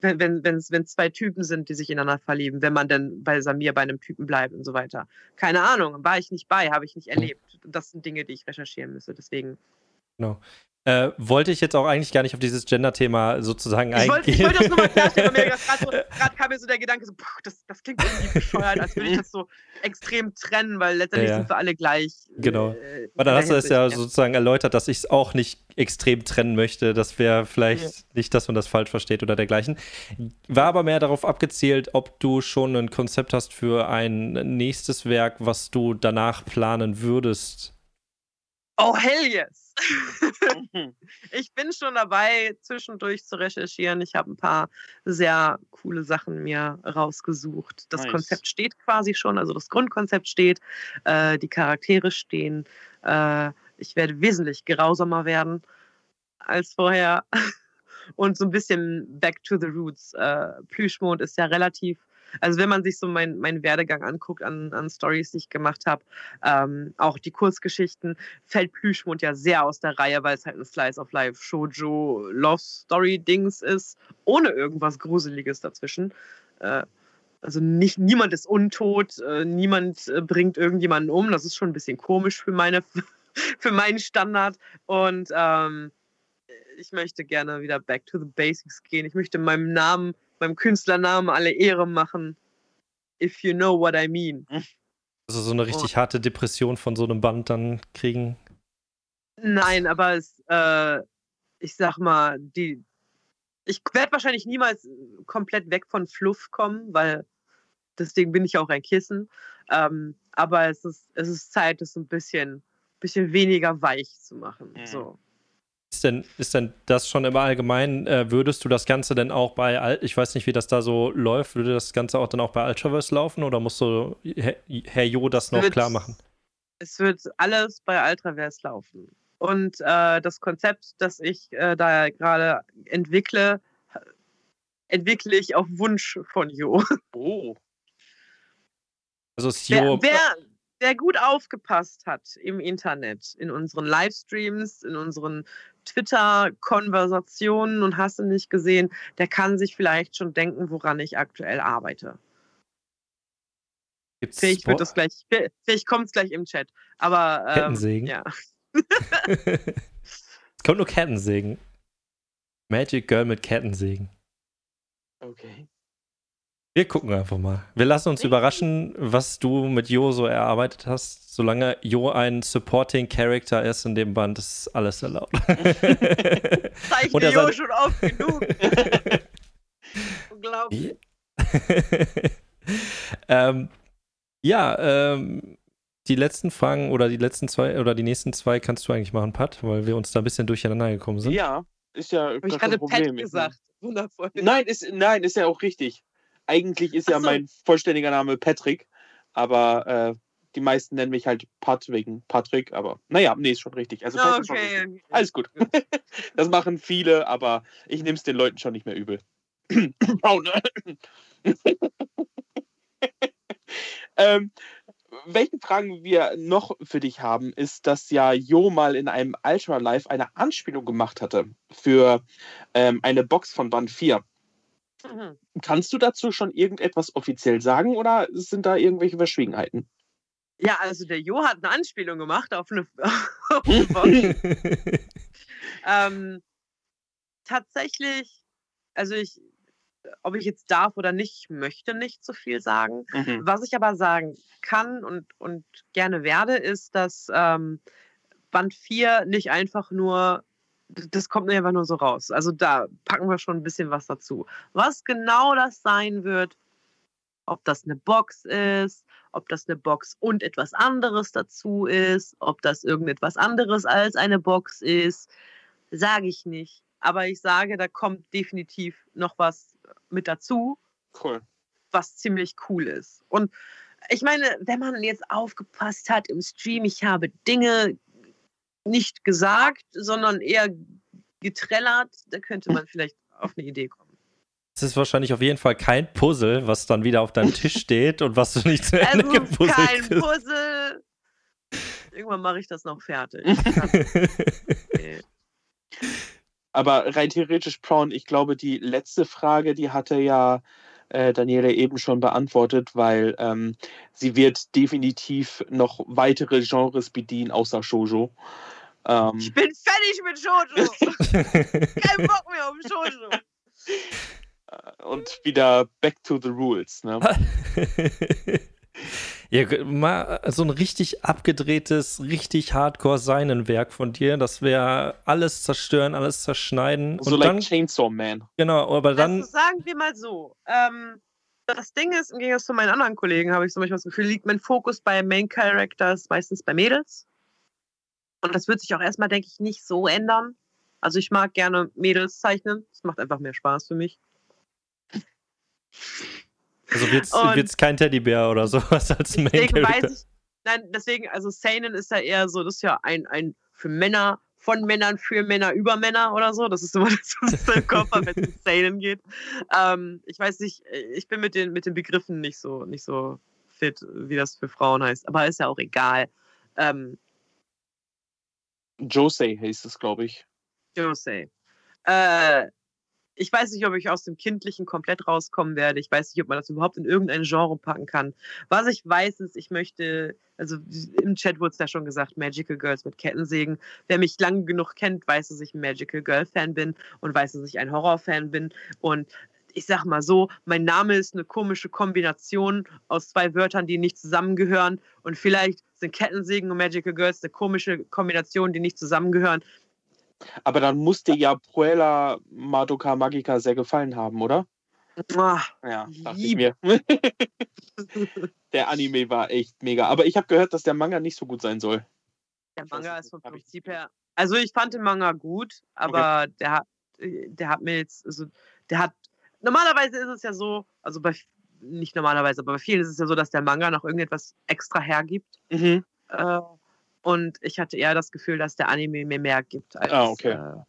wenn wenn wenn's, wenn zwei Typen sind, die sich ineinander verlieben, wenn man denn bei Samir bei einem Typen bleibt und so weiter. Keine Ahnung, war ich nicht bei, habe ich nicht erlebt. Das sind Dinge, die ich recherchieren müsste. Deswegen. Genau. Äh, wollte ich jetzt auch eigentlich gar nicht auf dieses Gender-Thema sozusagen ich wollte, ich wollte das nur mal klarstellen, weil mir gerade so, kam mir so der Gedanke, so, puh, das, das klingt irgendwie bescheuert, als würde ich das so extrem trennen, weil letztendlich ja, ja. sind wir alle gleich. Genau. Äh, Aber dann hast du es ja, sozusagen erläutert, dass ich es auch nicht extrem trennen möchte. Das wäre vielleicht ja. nicht, dass man das falsch versteht oder dergleichen. War aber mehr darauf abgezielt, ob du schon ein Konzept hast für ein nächstes Werk, was du danach planen würdest. Oh, hell yes! Mhm. ich bin schon dabei, zwischendurch zu recherchieren. Ich habe ein paar sehr coole Sachen mir rausgesucht. Das nice. Konzept steht quasi schon, also das Grundkonzept steht, äh, die Charaktere stehen. Äh, ich werde wesentlich grausamer werden als vorher. Und so ein bisschen back to the roots. Äh, Plüschmond ist ja relativ also wenn man sich so meinen mein Werdegang anguckt an, an Stories, die ich gemacht habe, ähm, auch die Kurzgeschichten, fällt Plüschmund ja sehr aus der Reihe, weil es halt ein Slice of Life Shoujo Love Story Dings ist, ohne irgendwas Gruseliges dazwischen. Äh, also nicht, niemand ist untot, äh, niemand äh, bringt irgendjemanden um. Das ist schon ein bisschen komisch für meine für meinen Standard. Und ähm, ich möchte gerne wieder back to the basics gehen. Ich möchte meinem Namen meinem Künstlernamen alle Ehre machen. If you know what I mean. Also so eine richtig oh. harte Depression von so einem Band dann kriegen. Nein, aber es, äh, ich sag mal, die, ich werde wahrscheinlich niemals komplett weg von Fluff kommen, weil deswegen bin ich auch ein Kissen. Ähm, aber es ist, es ist Zeit, es ein bisschen, bisschen weniger weich zu machen. Mhm. So. Ist denn, ist denn das schon im Allgemeinen, äh, würdest du das Ganze denn auch bei, Al ich weiß nicht, wie das da so läuft, würde das Ganze auch dann auch bei Ultraverse laufen oder musst du Herr, Herr Jo das noch wird, klar machen? Es wird alles bei Ultraverse laufen. Und äh, das Konzept, das ich äh, da gerade entwickle, entwickle ich auf Wunsch von Jo. Oh. Also ist Jo. Wer, wer, wer gut aufgepasst hat im Internet, in unseren Livestreams, in unseren Twitter-Konversationen und hast du nicht gesehen, der kann sich vielleicht schon denken, woran ich aktuell arbeite. Gibt's vielleicht wird das gleich, vielleicht kommt es gleich im Chat. Aber ähm, Kettensägen. Ja. es kommt nur Kettensägen. Magic Girl mit Kettensägen. Okay. Wir gucken einfach mal. Wir lassen uns überraschen, was du mit Jo so erarbeitet hast. Solange Jo ein Supporting Character ist in dem Band, ist alles erlaubt. Zeichne Jo schon oft genug. Unglaublich. ähm, ja, ähm, die letzten Fragen oder die letzten zwei oder die nächsten zwei kannst du eigentlich machen, Pat, weil wir uns da ein bisschen durcheinander gekommen sind. Ja, ist ja. Habe ich gerade Pat gesagt. Wundervoll. Nein, ist, nein, ist ja auch richtig. Eigentlich ist ja so. mein vollständiger Name Patrick, aber äh, die meisten nennen mich halt Pat wegen Patrick, aber naja, nee, ist schon richtig. Also, okay. Schon richtig. Alles gut. das machen viele, aber ich nehme es den Leuten schon nicht mehr übel. ähm, welche Fragen wir noch für dich haben, ist, dass ja Jo mal in einem Ultra Live eine Anspielung gemacht hatte für ähm, eine Box von Band 4. Mhm. Kannst du dazu schon irgendetwas offiziell sagen oder sind da irgendwelche Verschwiegenheiten? Ja, also der Jo hat eine Anspielung gemacht auf eine, auf eine Box. ähm, tatsächlich, also ich, ob ich jetzt darf oder nicht, möchte nicht so viel sagen. Mhm. Was ich aber sagen kann und, und gerne werde, ist, dass ähm, Band 4 nicht einfach nur das kommt mir einfach nur so raus. Also da packen wir schon ein bisschen was dazu. Was genau das sein wird, ob das eine Box ist, ob das eine Box und etwas anderes dazu ist, ob das irgendetwas anderes als eine Box ist, sage ich nicht. Aber ich sage, da kommt definitiv noch was mit dazu. Cool. was ziemlich cool ist. Und ich meine, wenn man jetzt aufgepasst hat im Stream, ich habe Dinge nicht gesagt, sondern eher getrellert, da könnte man vielleicht auf eine Idee kommen. Es ist wahrscheinlich auf jeden Fall kein Puzzle, was dann wieder auf deinem Tisch steht und was du nicht zu Ende ist gepuzzelt kein. Puzzle. Irgendwann mache ich das noch fertig. Nee. Aber rein theoretisch, Prawn, ich glaube, die letzte Frage, die hatte ja äh, Daniela eben schon beantwortet, weil ähm, sie wird definitiv noch weitere Genres bedienen, außer Shoujo. Ähm, Ich bin fertig mit Shoujo. Kein Bock mehr auf Shoujo. und wieder back to the rules. Ne? ja, mal so ein richtig abgedrehtes, richtig hardcore Seinenwerk von dir. Das wäre alles zerstören, alles zerschneiden. So und like dann, Chainsaw Man. genau, aber dann, also sagen wir mal so. Ähm, das Ding ist, im Gegensatz zu meinen anderen Kollegen, habe ich so manchmal das Gefühl, liegt mein Fokus bei Main Characters meistens bei Mädels. Und das wird sich auch erstmal, denke ich, nicht so ändern. Also ich mag gerne Mädels zeichnen. Das macht einfach mehr Spaß für mich. also Und- wird's kein Teddybär oder sowas als Main Deswegen Character. weiß ich, nein, deswegen, also Seinen ist ja eher so, das ist ja ein, ein für Männer, von Männern, für Männer, über Männer oder so. Das ist immer das, was im Kopf habe, wenn es um Seinen geht. Ähm, ich weiß nicht, ich bin mit den, mit den Begriffen nicht so, nicht so fit, wie das für Frauen heißt. Aber ist ja auch egal. Ähm, Josei heißt es, glaube ich. Jose. Äh, ich weiß nicht, ob ich aus dem Kindlichen komplett rauskommen werde. Ich weiß nicht, ob man das überhaupt in irgendein Genre packen kann. Was ich weiß, ist, ich möchte, also im Chat wurde es ja schon gesagt, Magical Girls mit Kettensägen. Wer mich lang genug kennt, weiß, dass ich ein Magical Girl Fan bin und weiß, dass ich ein Horror-Fan bin. Und ich sag mal so, mein Name ist eine komische Kombination aus zwei Wörtern, die nicht zusammengehören. Und vielleicht sind Kettensägen und Magical Girls eine komische Kombination, die nicht zusammengehören. Aber dann muss dir ja Puella Madoka Magica sehr gefallen haben, oder? Ah, Ja, dachte ich mir. der Anime war echt mega. Aber ich habe gehört, dass der Manga nicht so gut sein soll. Der Manga ist vom Prinzip her. Also ich fand den Manga gut, aber der hat, äh, der hat mir jetzt, also der hat. Normalerweise ist es ja so, also bei nicht normalerweise, aber bei vielen ist es ja so, dass der Manga noch irgendetwas extra hergibt. Mhm. Äh, und ich hatte eher das Gefühl, dass der Anime mir mehr gibt als, Ah, okay. äh,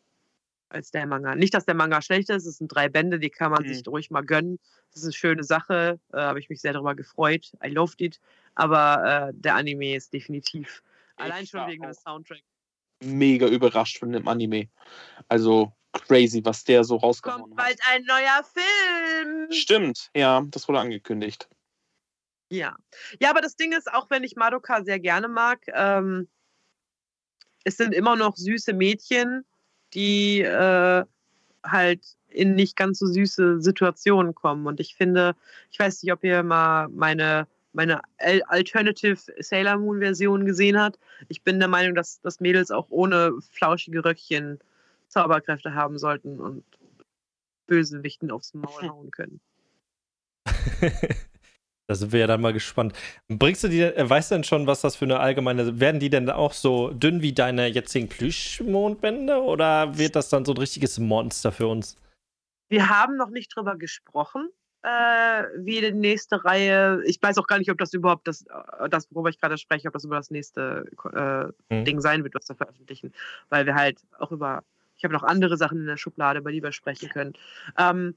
als der Manga. Nicht, dass der Manga schlecht ist, es sind drei Bände, die kann man Mhm. sich ruhig mal gönnen. Das ist eine schöne Sache, äh, habe ich mich sehr darüber gefreut. I loved it. Aber äh, der Anime ist definitiv allein Ich schon war wegen des auch Soundtracks. Mega überrascht von dem Anime. Also crazy, was der so rausgehauen Kommt hat. bald ein neuer Film. Stimmt, ja, das wurde angekündigt. Ja. Ja, aber das Ding ist, auch wenn ich Madoka sehr gerne mag, ähm, es sind immer noch süße Mädchen, die äh, halt in nicht ganz so süße Situationen kommen. Und ich finde, ich weiß nicht, ob ihr mal meine, meine Al- Alternative Sailor Moon Version gesehen habt. Ich bin der Meinung, dass, dass Mädels auch ohne flauschige Röckchen Zauberkräfte haben sollten und Bösewichten aufs Maul hauen können. Da sind wir ja dann mal gespannt. Bringst du die, äh, weißt du denn schon, was das für eine allgemeine, werden die denn auch so dünn wie deine jetzigen Plüschmondbände oder wird das dann so ein richtiges Monster für uns? Wir haben noch nicht drüber gesprochen, äh, wie die nächste Reihe. Ich weiß auch gar nicht, ob das überhaupt das, äh, das worüber ich gerade spreche, ob das über das nächste äh, Hm. Ding sein wird, was wir veröffentlichen. Weil wir halt auch über, ich habe noch andere Sachen in der Schublade, über die wir sprechen können. Ähm,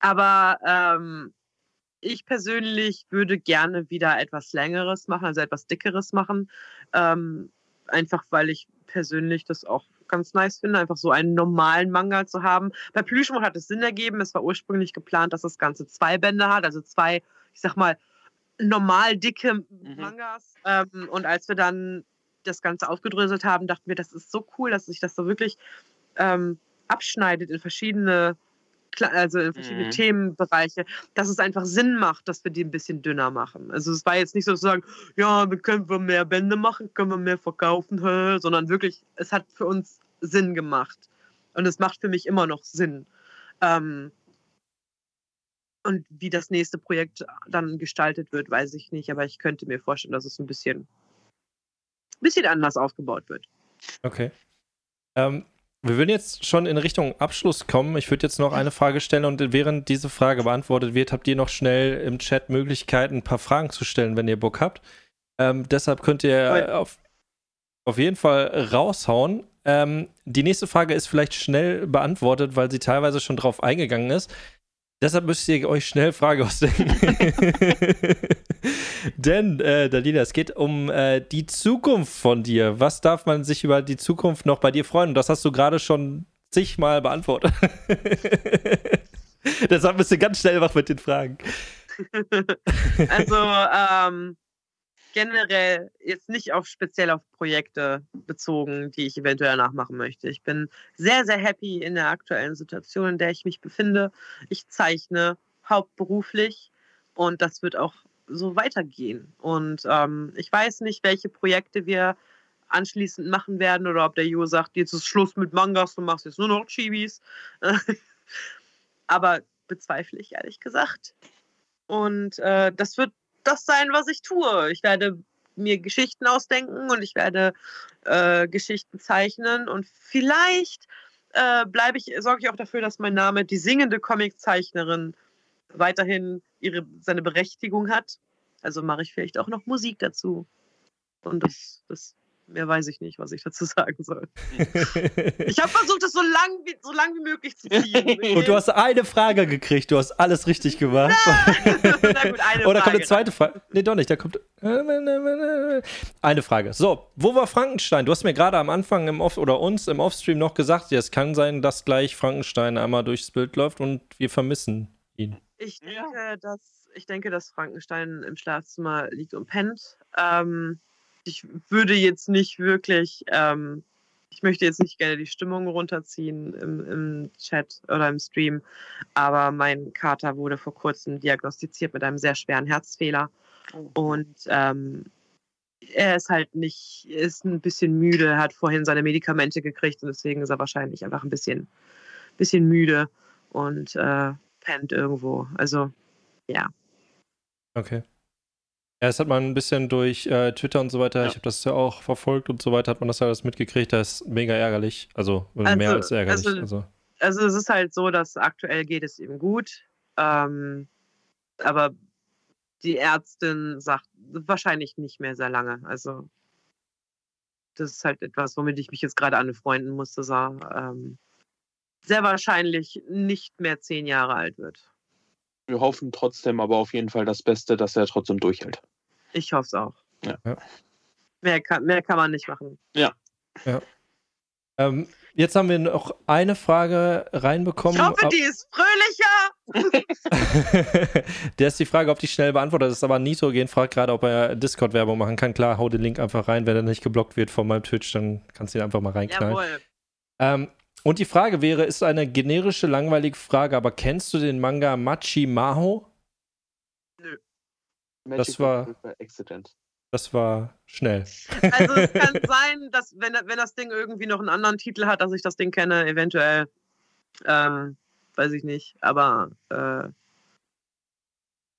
aber ähm, ich persönlich würde gerne wieder etwas Längeres machen, also etwas Dickeres machen. Ähm, einfach weil ich persönlich das auch ganz nice finde, einfach so einen normalen Manga zu haben. Bei Plüschmond hat es Sinn ergeben. Es war ursprünglich geplant, dass das Ganze zwei Bände hat, also zwei, ich sag mal, normal dicke Mangas. Ähm, und als wir dann das Ganze aufgedröselt haben, dachten wir, das ist so cool, dass sich das so wirklich ähm, abschneidet in verschiedene, also in verschiedene Mhm. Themenbereiche, dass es einfach Sinn macht, dass wir die ein bisschen dünner machen. Also es war jetzt nicht so zu sagen, ja, wir können wir mehr Bände machen, können wir mehr verkaufen, hä, sondern wirklich, es hat für uns Sinn gemacht. Und es macht für mich immer noch Sinn. Ähm, und wie das nächste Projekt dann gestaltet wird, weiß ich nicht, aber ich könnte mir vorstellen, dass es ein bisschen, bisschen anders aufgebaut wird. Okay. Ähm, wir würden jetzt schon in Richtung Abschluss kommen. Ich würde jetzt noch eine Frage stellen und während diese Frage beantwortet wird, habt ihr noch schnell im Chat Möglichkeiten, ein paar Fragen zu stellen, wenn ihr Bock habt. Ähm, deshalb könnt ihr auf, auf jeden Fall raushauen. Ähm, die nächste Frage ist vielleicht schnell beantwortet, weil sie teilweise schon drauf eingegangen ist. Deshalb müsst ihr euch schnell Frage ausdenken. Denn, äh, Dalila, es geht um äh, die Zukunft von dir. Was darf man sich über die Zukunft noch bei dir freuen? Und das hast du gerade schon zigmal beantwortet. Deshalb bist du ganz schnell wach mit den Fragen. also, ähm, generell jetzt nicht auf speziell auf Projekte bezogen, die ich eventuell nachmachen möchte. Ich bin sehr, sehr happy in der aktuellen Situation, in der ich mich befinde. Ich zeichne hauptberuflich und das wird auch so weitergehen. Und ähm, ich weiß nicht, welche Projekte wir anschließend machen werden oder ob der Jo sagt, jetzt ist Schluss mit Mangas, du machst jetzt nur noch Chibis. Aber bezweifle ich ehrlich gesagt. Und äh, das wird das sein, was ich tue. Ich werde mir Geschichten ausdenken und ich werde äh, Geschichten zeichnen und vielleicht äh, bleibe ich, sorge ich auch dafür, dass mein Name die singende Comiczeichnerin weiterhin ihre, seine Berechtigung hat. Also mache ich vielleicht auch noch Musik dazu. Und das, das Mehr weiß ich nicht, was ich dazu sagen soll. ich habe versucht, es so lang, wie, so lang wie möglich zu ziehen. Und du hast eine Frage gekriegt. Du hast alles richtig gemacht. Na gut, eine Oder oh, kommt eine zweite Frage? Nee, doch nicht. Da kommt eine Frage. So, wo war Frankenstein? Du hast mir gerade am Anfang im Off oder uns im Offstream noch gesagt, ja, es kann sein, dass gleich Frankenstein einmal durchs Bild läuft und wir vermissen ihn. Ich denke, ja. dass, ich denke dass Frankenstein im Schlafzimmer liegt und pennt. Ähm, ich würde jetzt nicht wirklich, ähm, ich möchte jetzt nicht gerne die Stimmung runterziehen im, im Chat oder im Stream, aber mein Kater wurde vor kurzem diagnostiziert mit einem sehr schweren Herzfehler. Oh. Und ähm, er ist halt nicht, ist ein bisschen müde, hat vorhin seine Medikamente gekriegt und deswegen ist er wahrscheinlich einfach ein bisschen, bisschen müde und äh, pennt irgendwo. Also, ja. Okay. Ja, das hat man ein bisschen durch äh, Twitter und so weiter, ja. ich habe das ja auch verfolgt und so weiter, hat man das alles mitgekriegt. Das ist mega ärgerlich. Also, also mehr als ärgerlich. Also, also. also, es ist halt so, dass aktuell geht es ihm gut. Ähm, aber die Ärztin sagt wahrscheinlich nicht mehr sehr lange. Also das ist halt etwas, womit ich mich jetzt gerade anfreunden muss, dass er ähm, sehr wahrscheinlich nicht mehr zehn Jahre alt wird. Wir hoffen trotzdem aber auf jeden Fall das Beste, dass er trotzdem durchhält. Ich hoffe es auch. Ja. Mehr, kann, mehr kann man nicht machen. Ja. ja. Ähm, jetzt haben wir noch eine Frage reinbekommen. Ich hoffe, die ist fröhlicher. Der ist die Frage, ob die schnell beantwortet ist. Aber Nitrogen fragt gerade, ob er Discord-Werbung machen kann. Klar, hau den Link einfach rein. Wenn er nicht geblockt wird von meinem Twitch, dann kannst du ihn einfach mal reinknallen. Jawohl. Ähm, und die Frage wäre, ist eine generische, langweilige Frage, aber kennst du den Manga Machi Maho? Nö. Das war, das war schnell. Also es kann sein, dass wenn, wenn das Ding irgendwie noch einen anderen Titel hat, dass ich das Ding kenne, eventuell, ähm, weiß ich nicht, aber äh,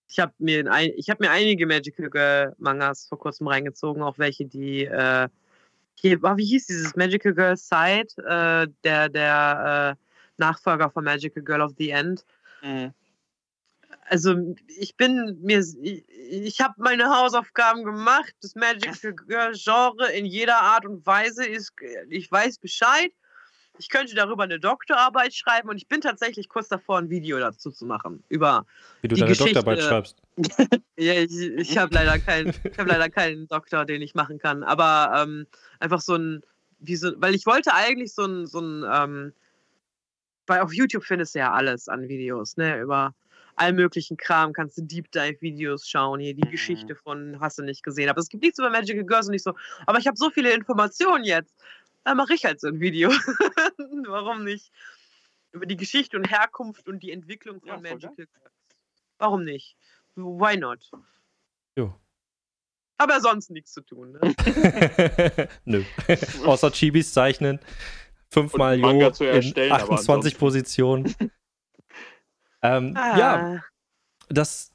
ich habe mir, hab mir einige Magical Girl Mangas vor kurzem reingezogen, auch welche, die äh, hier, wie hieß dieses Magical Girl Side, äh, der, der äh, Nachfolger von Magical Girl of the End. Mhm. Also ich bin mir, ich, ich habe meine Hausaufgaben gemacht. Das Magical Girl Genre in jeder Art und Weise ist, ich weiß Bescheid ich könnte darüber eine Doktorarbeit schreiben und ich bin tatsächlich kurz davor, ein Video dazu zu machen. Über Wie du die deine Geschichte. Doktorarbeit schreibst. ja, ich, ich habe leider, kein, hab leider keinen Doktor, den ich machen kann. Aber ähm, einfach so ein, wie so, weil ich wollte eigentlich so ein, so ein ähm, weil auf YouTube findest du ja alles an Videos, ne? Über all möglichen Kram kannst du Deep Dive Videos schauen, hier die mhm. Geschichte von hast du nicht gesehen. Aber es gibt nichts über Magical Girls und nicht so, aber ich habe so viele Informationen jetzt dann mache ich halt so ein Video. Warum nicht? Über die Geschichte und Herkunft und die Entwicklung von ja, Magical. Warum nicht? Why not? Jo. Aber sonst nichts zu tun. Ne? Nö. Außer Chibis zeichnen. Fünfmal Jo in 28 Positionen. ähm, ah. Ja, das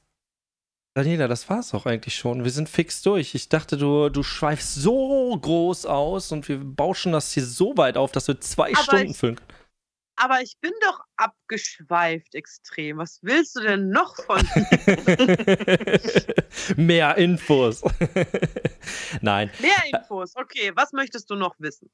Daniela, das war's auch eigentlich schon. Wir sind fix durch. Ich dachte, du, du schweifst so groß aus und wir bauschen das hier so weit auf, dass wir zwei Aber Stunden ich- füllen. können. Aber ich bin doch abgeschweift extrem. Was willst du denn noch von mir? Mehr Infos. Nein, Mehr Infos. Okay, was möchtest du noch wissen?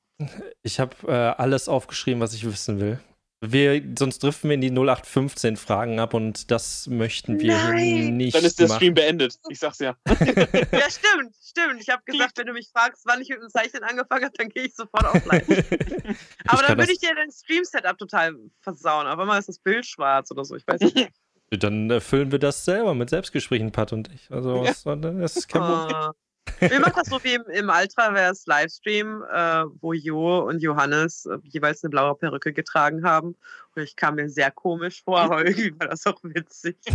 ich habe äh, alles aufgeschrieben, was ich wissen will. Wir, sonst driften wir in die 0815 Fragen ab und das möchten wir Nein. nicht Dann ist der machen. Stream beendet. Ich sag's ja. Ja, stimmt, stimmt. Ich habe gesagt, wenn du mich fragst, wann ich mit dem Zeichnen angefangen habe, dann gehe ich sofort offline. Aber dann würde ich dir dein Stream-Setup total versauen. Aber mal ist das Bild schwarz oder so. Ich weiß nicht. Dann füllen wir das selber mit Selbstgesprächen, Pat und ich. Also, Ja. das ist kein Problem. Wir machen das so wie im, im Ultraverse Livestream, äh, wo Jo und Johannes äh, jeweils eine blaue Perücke getragen haben. Und ich kam mir sehr komisch vor, aber irgendwie war das auch witzig.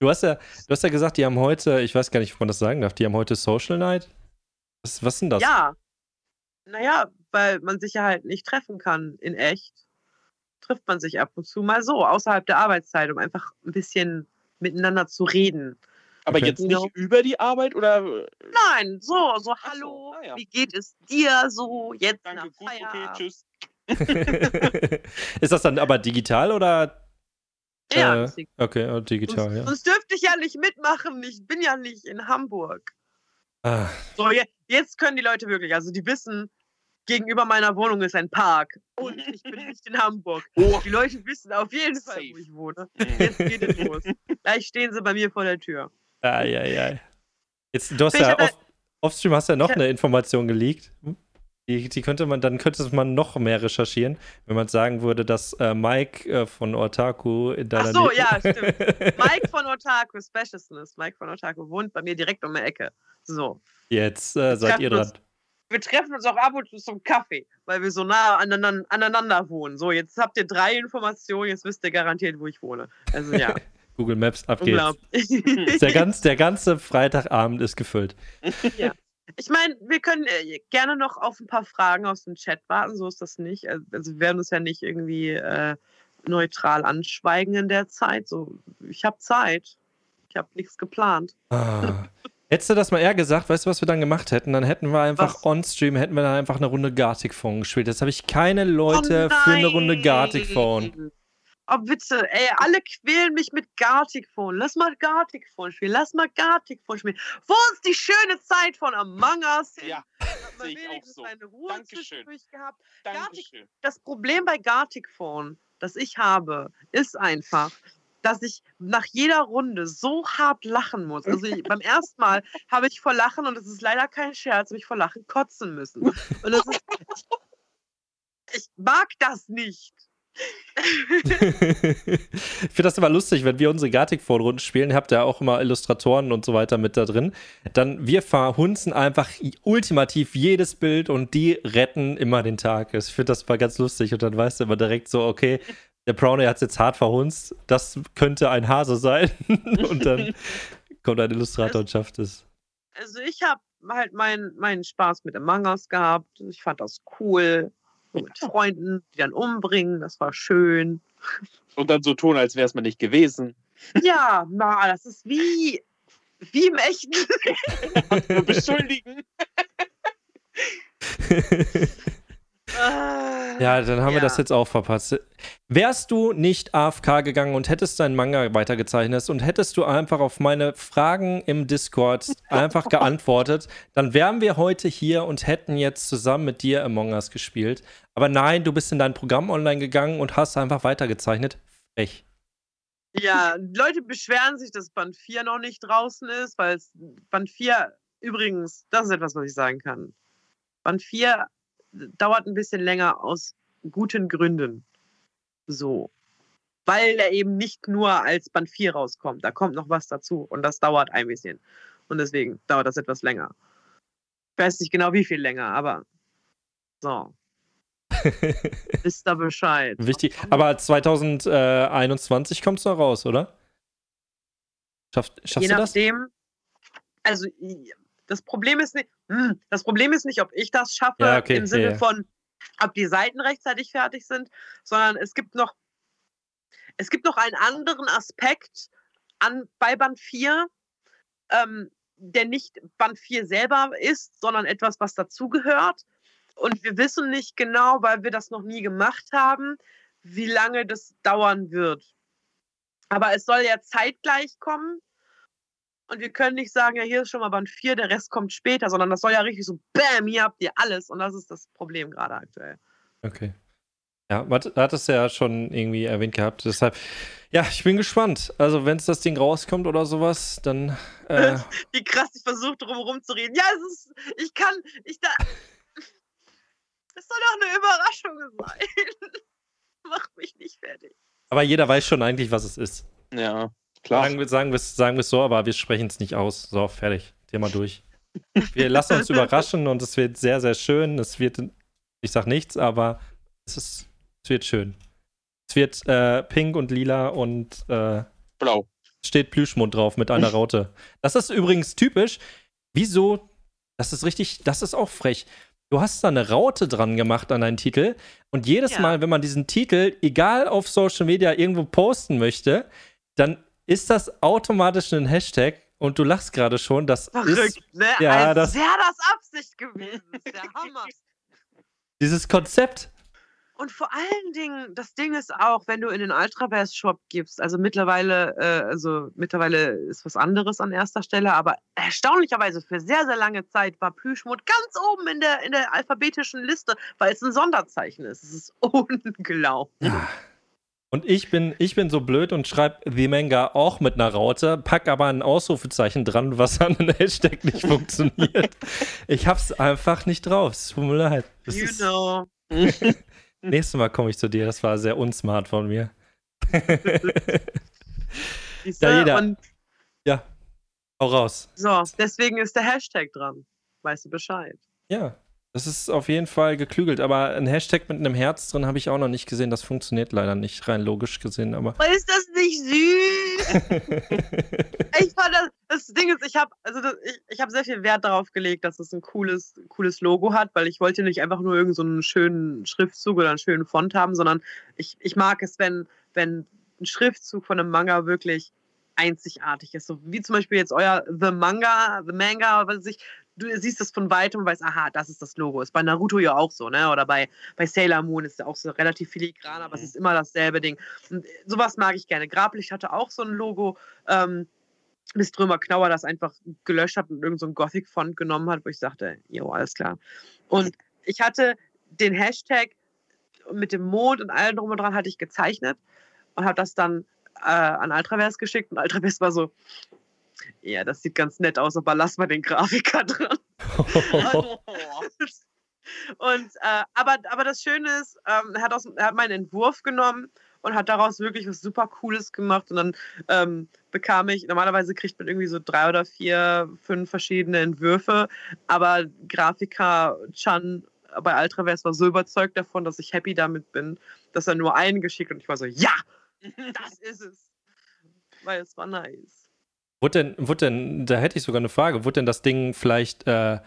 Du hast ja, du hast ja gesagt, die haben heute, ich weiß gar nicht, ob man das sagen darf, die haben heute Social Night. Was, was denn das? Ja. Naja, weil man sich ja halt nicht treffen kann in echt. Trifft man sich ab und zu mal so, außerhalb der Arbeitszeit, um einfach ein bisschen miteinander zu reden. Aber Okay. jetzt nicht über die Arbeit oder? Nein, so, so, Ach so, hallo, ah ja. wie geht es dir so jetzt Danke, nach gut, okay, tschüss. ist das dann aber digital oder? Ja, Äh, Okay, oh, digital, sonst, ja. sonst dürfte ich ja nicht mitmachen. Ich bin ja nicht in Hamburg. Ah, So, je, jetzt können die Leute wirklich, also die wissen, gegenüber meiner Wohnung ist ein Park und ich bin nicht in Hamburg. Oh. Die Leute wissen auf jeden Fall, wo ich wohne. Jetzt geht es los. Gleich stehen sie bei mir vor der Tür. Ai, ai, ai. Jetzt, du hast Ich ja off, offstream hast ja noch eine Information geleakt. Die, die könnte man, dann könnte man noch mehr recherchieren, wenn man sagen würde, dass äh, Mike äh, von Otaku in deiner Ach so, ja, stimmt. Mike von Otaku, Specialness, Mike von Otaku wohnt bei mir direkt um die Ecke. So. Jetzt äh, seid ihr uns. dran. Wir treffen uns auch ab und zu zum Kaffee, weil wir so nah aneinander, aneinander wohnen. So, jetzt habt ihr drei Informationen, jetzt wisst ihr garantiert, wo ich wohne. Also ja, Google Maps, ab geht's. Der, ganz, der ganze Freitagabend ist gefüllt. Ich meine, wir können äh, gerne noch auf ein paar Fragen aus dem Chat warten, so ist das nicht. Also also wir werden uns ja nicht irgendwie äh, neutral anschweigen in der Zeit. So, ich habe Zeit. Ich habe nichts geplant. Ah. Hättest du das mal eher gesagt, weißt du, was wir dann gemacht hätten? Dann hätten wir einfach on-stream, hätten wir dann einfach eine Runde Gartic Phone gespielt. Jetzt habe ich keine Leute für eine Runde Gartic Phone. Oh bitte, ey, alle quälen mich mit Gartic Phone. Lass mal Gartic Phone spielen. Lass mal Gartic Phone spielen. Wo ist die schöne Zeit von Among Us? Ja, sehe ich auch wenigstens so. eine Ruhe Dankeschön. gehabt. Dankeschön. das Problem bei Gartic Phone, das ich habe, ist einfach, dass ich nach jeder Runde so hart lachen muss. Also ich, beim ersten Mal habe ich vor Lachen, und das ist leider kein Scherz, habe ich vor Lachen kotzen müssen. Und das ist, ich mag das nicht. Ich finde das immer lustig, wenn wir unsere Gartic Phone Runden spielen, habt ihr auch immer Illustratoren und so weiter mit da drin. Dann wir verhunzen einfach ultimativ jedes Bild und die retten immer den Tag. Ich finde das mal ganz lustig und dann weißt du immer direkt so, okay, der Brownie hat es jetzt hart verhunzt, das könnte ein Hase sein und dann kommt ein Illustrator und schafft es. Also ich habe halt meinen meinen Spaß mit Among Us gehabt. Ich fand das cool. So mit Freunden, die dann umbringen, das war schön. Und dann so tun, als wäre es mal nicht gewesen. Ja, na, das ist wie, wie im echten beschuldigen. Ah, Ja, dann haben wir Ja. das jetzt auch verpasst. Wärst du nicht AFK gegangen und hättest deinen Manga weitergezeichnet und hättest du einfach auf meine Fragen im Discord einfach geantwortet, dann wären wir heute hier und hätten jetzt zusammen mit dir Among Us gespielt. Aber nein, du bist in dein Programm online gegangen und hast einfach weitergezeichnet. Frech. Ja, Leute beschweren sich, dass Band 4 noch nicht draußen ist, weil Band 4, übrigens, das ist etwas, was ich sagen kann. Band 4 dauert ein bisschen länger aus guten Gründen. So. Weil er eben nicht nur als Band 4 rauskommt. Da kommt noch was dazu und das dauert ein bisschen. Und deswegen dauert das etwas länger. Ich weiß nicht genau, wie viel länger, aber so. Wisst da Bescheid. Wichtig. Aber 2021 kommt es noch raus, oder? Schaff, schaffst Je du das? nachdem, also das Problem ist nicht, hm, das Problem ist nicht, ob ich das schaffe, Ja, okay, im Sinne ja, ja. von, ob die Seiten rechtzeitig fertig sind, sondern es gibt noch, es gibt noch einen anderen Aspekt an, bei Band 4, ähm, der nicht Band 4 selber ist, sondern etwas, was dazugehört. Und wir wissen nicht genau, weil wir das noch nie gemacht haben, wie lange das dauern wird. Aber es soll ja zeitgleich kommen. Und wir können nicht sagen, ja, hier ist schon mal Band 4, der Rest kommt später, sondern das soll ja richtig so, bam, hier habt ihr alles. Und das ist das Problem gerade aktuell. Okay. Ja, man hat es ja schon irgendwie erwähnt gehabt. Deshalb, ja, ich bin gespannt. Also, wenn es das Ding rauskommt oder sowas, dann. Äh, Wie krass ich versuche, drum zu reden. Ja, es ist, ich kann, ich da. Es soll doch eine Überraschung sein. Mach mich nicht fertig. Aber jeder weiß schon eigentlich, was es ist. Ja, klar. Sagen wir sagen es sagen so, aber wir sprechen es nicht aus. So, fertig. Thema durch. Wir lassen uns überraschen und es wird sehr, sehr schön. Es wird, ich sag nichts, aber es, ist, es wird schön. Es wird äh, pink und lila und äh, blau. Steht Plüschmund drauf mit einer Raute. Das ist übrigens typisch. Wieso? Das ist richtig, das ist auch frech. Du hast da eine Raute dran gemacht an deinen Titel und jedes ja. Mal, wenn man diesen Titel, egal auf Social Media, irgendwo posten möchte, dann ist das automatisch ein Hashtag und du lachst gerade schon. Das Verrückt, ist, ne? Ja, Als das wäre das Absicht gewesen. Das ist der Hammer. Dieses Konzept und vor allen Dingen, das Ding ist auch, wenn du in den Ultraverse Shop gibst, also mittlerweile, äh, also mittlerweile ist was anderes an erster Stelle, aber erstaunlicherweise für sehr, sehr lange Zeit war Plüschmut ganz oben in der, in der alphabetischen Liste, weil es ein Sonderzeichen ist. Es ist unglaublich. Ja. Und ich bin, ich bin so blöd und schreibe The Manga auch mit einer Raute, pack aber ein Ausrufezeichen dran, was an einem Hashtag nicht funktioniert. Ich hab's einfach nicht drauf. Es tut mir leid. Das you know. Nächstes Mal komme ich zu dir. Das war sehr unsmart von mir. ja, jeder. ja, hau raus. So, deswegen ist der Hashtag dran. Weißt du Bescheid? Ja, das ist auf jeden Fall geklügelt. Aber ein Hashtag mit einem Herz drin habe ich auch noch nicht gesehen. Das funktioniert leider nicht, rein logisch gesehen. Aber ist das nicht süß? ich fand das, das Ding ist, ich habe also ich, ich hab sehr viel Wert darauf gelegt, dass es ein cooles, cooles Logo hat, weil ich wollte nicht einfach nur irgendeinen so schönen Schriftzug oder einen schönen Font haben, sondern ich, ich mag es, wenn, wenn ein Schriftzug von einem Manga wirklich einzigartig ist. So wie zum Beispiel jetzt euer The Manga, The Manga, was weiß ich, du siehst das von weitem und weißt, aha, das ist das Logo. Ist bei Naruto ja auch so, ne? Oder bei, bei Sailor Moon ist ja auch so relativ filigran, aber es ist immer dasselbe Ding. Und sowas mag ich gerne. Grablicht hatte auch so ein Logo. Ähm, bis Drömer Knauer das einfach gelöscht hat und irgendein so Gothic-Font genommen hat, wo ich sagte, jo, alles klar. Und ich hatte den Hashtag mit dem Mond und allem drum und dran hatte ich gezeichnet und habe das dann äh, an Ultraverse geschickt und Ultraverse war so, ja, das sieht ganz nett aus, aber lass mal den Grafiker dran. und äh, aber, aber das Schöne ist, ähm, er, hat aus, er hat meinen Entwurf genommen und hat daraus wirklich was super Cooles gemacht. Und dann ähm, bekam ich, normalerweise kriegt man irgendwie so drei oder vier, fünf verschiedene Entwürfe, aber Grafiker Chan bei Ultraverse war so überzeugt davon, dass ich happy damit bin, dass er nur einen geschickt und ich war so, ja, das ist es. Weil es war nice. Wurde denn, wurde denn, da hätte ich sogar eine Frage, wurde denn das Ding vielleicht äh,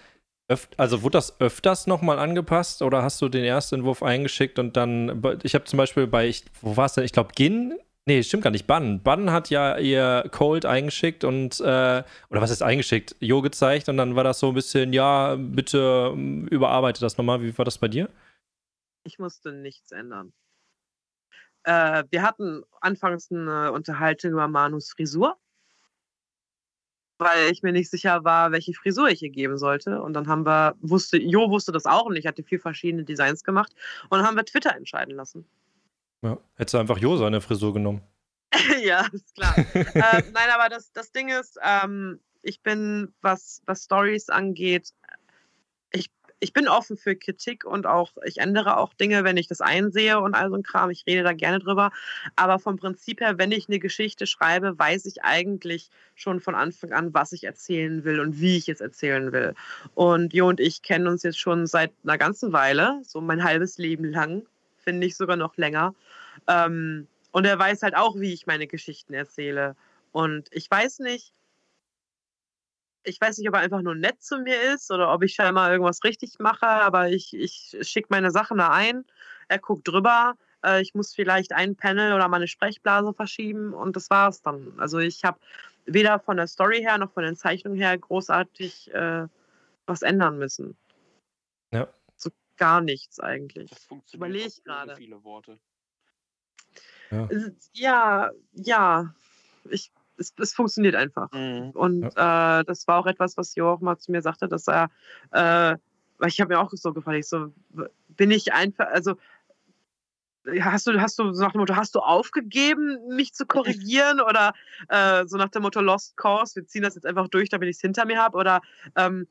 also wurde das öfters nochmal angepasst oder hast du den ersten Entwurf eingeschickt und dann, ich habe zum Beispiel bei, ich, wo war es denn? Ich glaube, Gin, nee, stimmt gar nicht, Bann. Bann hat ja ihr Cold eingeschickt und, äh, oder was ist eingeschickt? Jo gezeigt und dann war das so ein bisschen, ja, bitte ähm, überarbeite das nochmal. Wie war das bei dir? Ich musste nichts ändern. Äh, wir hatten anfangs eine Unterhaltung über Manus Frisur weil ich mir nicht sicher war, welche Frisur ich ihr geben sollte. Und dann haben wir, wusste, Jo wusste das auch und ich hatte vier verschiedene Designs gemacht und dann haben wir Twitter entscheiden lassen. Ja, hättest du einfach Jo seine Frisur genommen. ja, ist klar. äh, nein, aber das, das Ding ist, ähm, ich bin, was, was Stories angeht, ich bin offen für Kritik und auch, ich ändere auch Dinge, wenn ich das einsehe und all so ein Kram. Ich rede da gerne drüber. Aber vom Prinzip her, wenn ich eine Geschichte schreibe, weiß ich eigentlich schon von Anfang an, was ich erzählen will und wie ich es erzählen will. Und Jo und ich kennen uns jetzt schon seit einer ganzen Weile, so mein halbes Leben lang, finde ich sogar noch länger. Ähm, und er weiß halt auch, wie ich meine Geschichten erzähle. Und ich weiß nicht, ich weiß nicht, ob er einfach nur nett zu mir ist oder ob ich scheinbar irgendwas richtig mache, aber ich, ich schicke meine Sachen da ein, er guckt drüber, Äh, ich muss vielleicht ein Panel oder meine Sprechblase verschieben und das war es dann. Also ich habe weder von der Story her noch von den Zeichnungen her großartig äh, was ändern müssen. Ja. So gar nichts eigentlich. Das funktioniert Überleg auch ohne gerade. viele Worte. Es ist- Ja, ja. Ich, es, es funktioniert einfach. Mhm. Und äh, das war auch etwas, was Jo auch mal zu mir sagte, dass er, äh, weil ich habe mir auch so gefragt, ich so, bin ich einfach, also hast du, hast du so nach dem Motto, hast du aufgegeben, mich zu korrigieren oder äh, so nach dem Motto Lost Cause, wir ziehen das jetzt einfach durch, damit ich es hinter mir habe oder ähm,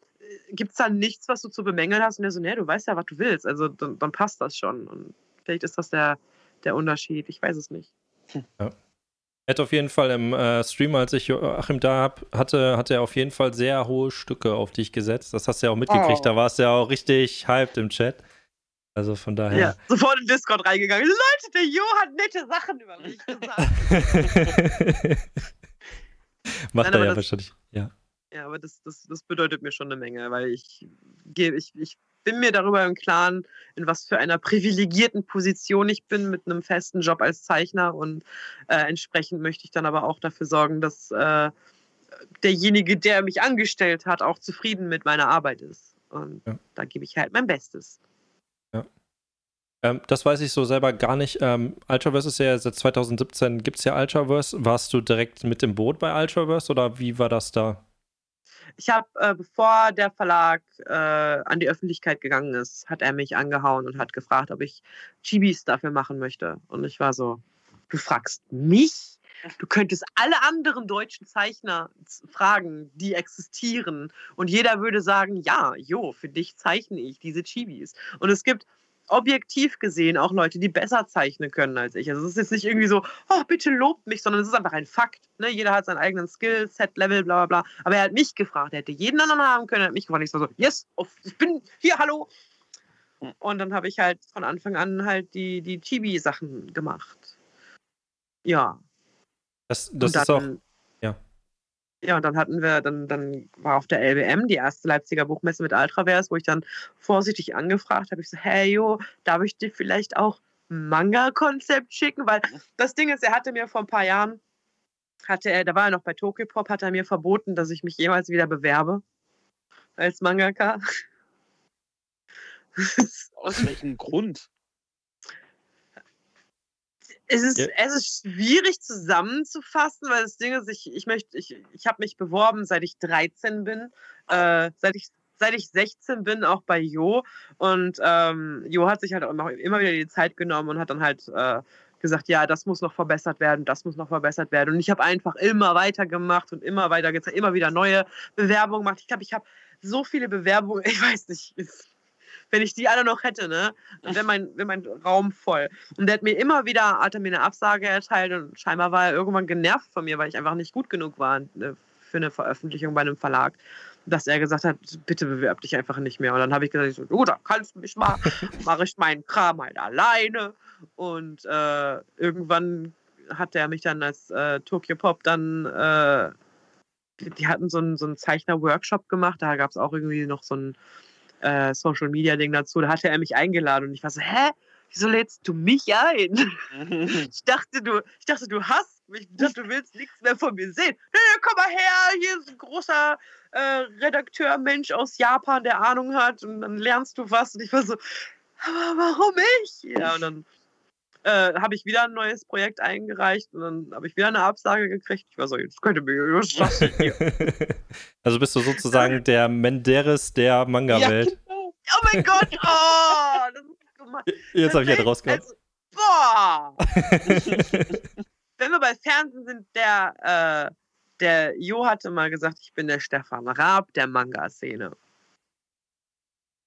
gibt es da nichts, was du zu bemängeln hast? Und er so, nee, du weißt ja, was du willst, also dann, dann passt das schon und vielleicht ist das der, der Unterschied, ich weiß es nicht. Er hat auf jeden Fall im äh, Stream, als ich Joachim da hab, hatte, hat er auf jeden Fall sehr hohe Stücke auf dich gesetzt. Das hast du ja auch mitgekriegt. Oh. Da warst du ja auch richtig hyped im Chat. Also von Ja, daher. sofort in Discord reingegangen. Leute, der Jo hat nette Sachen über mich gesagt. Macht Nein, er ja das- wahrscheinlich. Ja. Ja, aber das, das, das bedeutet mir schon eine Menge, weil ich, gehe- ich, ich bin mir darüber im Klaren, in was für einer privilegierten Position ich bin mit einem festen Job als Zeichner und äh, entsprechend möchte ich dann aber auch dafür sorgen, dass äh, derjenige, der mich angestellt hat, auch zufrieden mit meiner Arbeit ist. Und Ja. da gebe ich halt mein Bestes. Ähm, das weiß ich so selber gar nicht. Ähm, Ultraverse ist ja seit 2017 gibt es ja Ultraverse. Warst du direkt mit im Boot bei Ultraverse oder wie war das da? Ich habe, äh, bevor der Verlag äh, an die Öffentlichkeit gegangen ist, hat er mich angehauen und hat gefragt, ob ich Chibis dafür machen möchte. Und ich war so, du fragst mich? Du könntest alle anderen deutschen Zeichner fragen, die existieren. Und jeder würde sagen, ja, jo, für dich zeichne ich diese Chibis. Und es gibt objektiv gesehen auch Leute, die besser zeichnen können als ich. Also es ist jetzt nicht irgendwie so, oh, bitte lobt mich, sondern es ist einfach ein Fakt. Ne? Jeder hat seinen eigenen Skill, Set, Level, bla bla bla. Aber er hat mich gefragt, er hätte jeden anderen haben können, er hat mich gefragt. Ich war so, yes, auf, ich bin hier, hallo. Und dann habe ich halt von Anfang an halt die, die Chibi-Sachen gemacht. Ja. Das, das ist auch. Ja. Und dann hatten wir, dann, dann war auf der LBM die erste Leipziger Buchmesse mit Ultraverse, wo ich dann vorsichtig angefragt habe. Ich so, hey, jo, darf ich dir vielleicht auch Manga-Konzept schicken? Weil das Ding ist, er hatte mir vor ein paar Jahren, hatte er, da war er noch bei Tokyopop, hat er mir verboten, dass ich mich jemals wieder bewerbe als Mangaka. Aus welchem Grund? Es ist, Ja. es ist schwierig zusammenzufassen, weil das Ding ist, ich, ich möchte, ich, ich habe mich beworben, seit ich 13 bin, äh, seit ich seit ich 16 bin, auch bei Jo. Und ähm, Jo hat sich halt auch immer, wieder die Zeit genommen und hat dann halt äh, gesagt, ja, das muss noch verbessert werden, das muss noch verbessert werden. Und ich habe einfach immer weiter gemacht und immer weiter immer wieder neue Bewerbungen gemacht. Ich glaube, ich habe so viele Bewerbungen, ich weiß nicht, ist, wenn ich die alle noch hätte, ne, dann wäre mein, wär mein Raum voll. Und der hat mir immer wieder, hat er mir eine Absage erteilt und scheinbar war er irgendwann genervt von mir, weil ich einfach nicht gut genug war äh, für eine Veröffentlichung bei einem Verlag, dass er gesagt hat, bitte bewerb dich einfach nicht mehr. Und dann habe ich gesagt, so, du, da kannst du mich mal, mache ich meinen Kram halt alleine. Und äh, irgendwann hat er mich dann als äh, Tokyo Pop dann, äh, die, die hatten so einen, so einen Zeichner-Workshop gemacht, da gab es auch irgendwie noch so ein äh, Social-Media-Ding dazu, da hatte er mich eingeladen und ich war so, hä? Wieso lädst du mich ein? Ich dachte, du, ich dachte, du hast mich. Ich dachte, du willst nichts mehr von mir sehen. Nee, komm mal her, hier ist ein großer äh, Redakteur, Mensch aus Japan, der Ahnung hat und dann lernst du was. Und ich war so, aber warum ich? Ja, und dann äh, habe ich wieder ein neues Projekt eingereicht und dann habe ich wieder eine Absage gekriegt. Ich war so, jetzt könnte mir hier? also bist du sozusagen der Menderes der Manga-Welt. genau. Oh mein Gott, oh, das ist gemein. Jetzt habe ich halt Wenn- rausgehört. also, Boah! Wenn wir bei Fernsehen sind, der, äh, der Jo hatte mal gesagt, ich bin der Stefan Raab der Manga-Szene.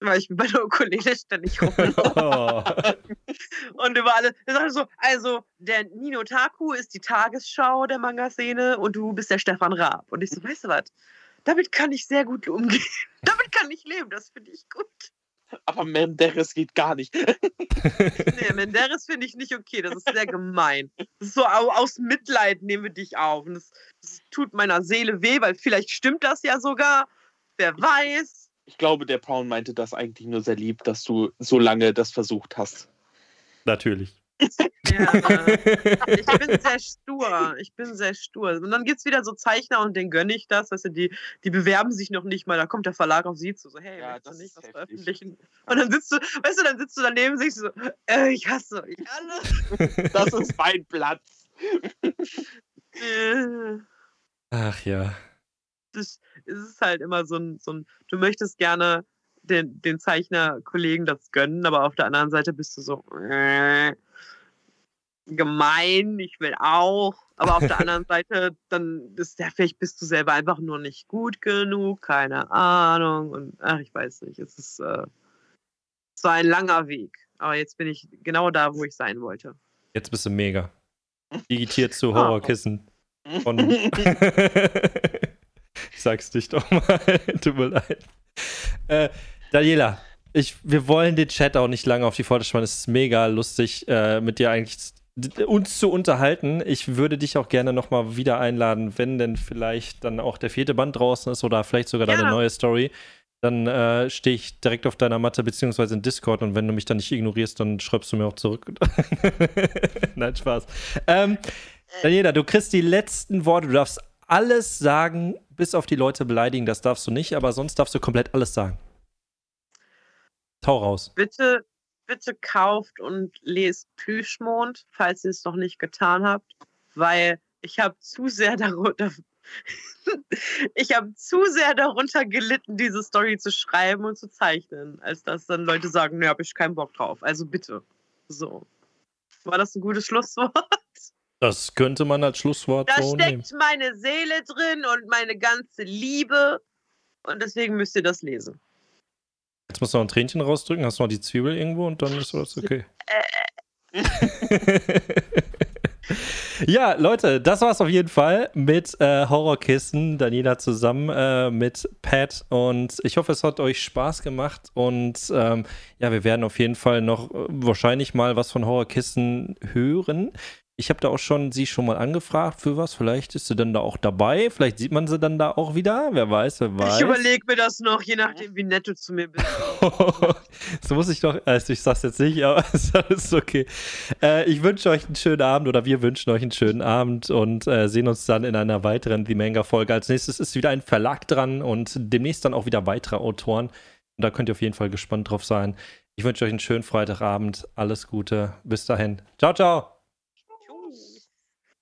Weil ich bei der Ukulele ständig rumlaufe oh. und über alle. Er sagte so, also der Nino Taku ist die Tagesschau der Manga-Szene und du bist der Stefan Raab. Und ich so, weißt du was? Damit kann ich sehr gut umgehen. Damit kann ich leben, das finde ich gut. Aber Menderes geht gar nicht. Nee, Menderes finde ich nicht okay. Das ist sehr gemein. Das ist so au- aus Mitleid nehmen wir dich auf. Und das, das tut meiner Seele weh, weil vielleicht stimmt das ja sogar. Wer weiß. Ich glaube, der Brown meinte das eigentlich nur sehr lieb, dass du so lange das versucht hast. Natürlich. Ja, äh, ich bin sehr stur. Ich bin sehr stur. Und dann gibt es wieder so Zeichner und denen gönne ich das. Weißt du, die, die bewerben sich noch nicht mal. Da kommt der Verlag auf sie zu. So, hey, Ja, willst du das nicht ist was heftig. veröffentlichen? Und dann sitzt du, weißt du, dann sitzt du daneben sich so, äh, ich hasse euch alle. Das ist mein Platz. Äh, Ach ja. Das, es ist halt immer so ein, so ein du möchtest gerne den, den Zeichnerkollegen das gönnen, aber auf der anderen Seite bist du so äh, gemein, ich will auch. Aber auf der anderen Seite, dann ist ja, vielleicht bist du selber einfach nur nicht gut genug, keine Ahnung. Und ach, ich weiß nicht. Es ist äh, es war ein langer Weg. Aber jetzt bin ich genau da, wo ich sein wollte. Jetzt bist du mega. Digitiert zu Ah. Horrorkissen. Von ich sag's dich doch mal. Tut mir leid. Äh, Daniela, ich, wir wollen den Chat auch nicht lange auf die Folter spannen. Es ist mega lustig, äh, mit dir eigentlich uns zu unterhalten. Ich würde dich auch gerne nochmal wieder einladen, wenn denn vielleicht dann auch der vierte Band draußen ist oder vielleicht sogar deine Ja. neue Story. Dann äh, stehe ich direkt auf deiner Matte beziehungsweise in Discord und wenn du mich dann nicht ignorierst, dann schreibst du mir auch zurück. Nein, Spaß. Ähm, Daniela, du kriegst die letzten Worte. Du darfst alles sagen, bis auf die Leute beleidigen. Das darfst du nicht, aber sonst darfst du komplett alles sagen. Tau raus. bitte, bitte kauft und lest Plüschmond, falls ihr es noch nicht getan habt, weil ich habe zu sehr darunter, ich habe zu sehr darunter gelitten, diese Story zu schreiben und zu zeichnen, als dass dann Leute sagen, ne, habe ich keinen Bock drauf. Also bitte. So. War das ein gutes Schlusswort? Das könnte man als Schlusswort Da so nehmen. steckt meine Seele drin und meine ganze Liebe. Und deswegen müsst ihr das lesen. Jetzt musst du noch ein Tränchen rausdrücken, hast noch die Zwiebel irgendwo und dann ist alles okay. ja, Leute, das war's auf jeden Fall mit äh, Horrorkissen, Daniela zusammen äh, mit Pat und ich hoffe, es hat euch Spaß gemacht und ähm, ja, wir werden auf jeden Fall noch äh, wahrscheinlich mal was von Horrorkissen hören. Ich habe da auch schon sie schon mal angefragt für was. Vielleicht ist sie dann da auch dabei. Vielleicht sieht man sie dann da auch wieder. Wer weiß, wer weiß. Ich überlege mir das noch, je nachdem, wie nett du zu mir bist. so muss ich doch, also ich sag's jetzt nicht, aber es ist alles okay. Äh, ich wünsche euch einen schönen Abend oder wir wünschen euch einen schönen Abend und äh, sehen uns dann in einer weiteren The Manga-Folge. Als nächstes ist wieder ein Verlag dran und demnächst dann auch wieder weitere Autoren. Und da könnt ihr auf jeden Fall gespannt drauf sein. Ich wünsche euch einen schönen Freitagabend. Alles Gute. Bis dahin. Ciao, ciao.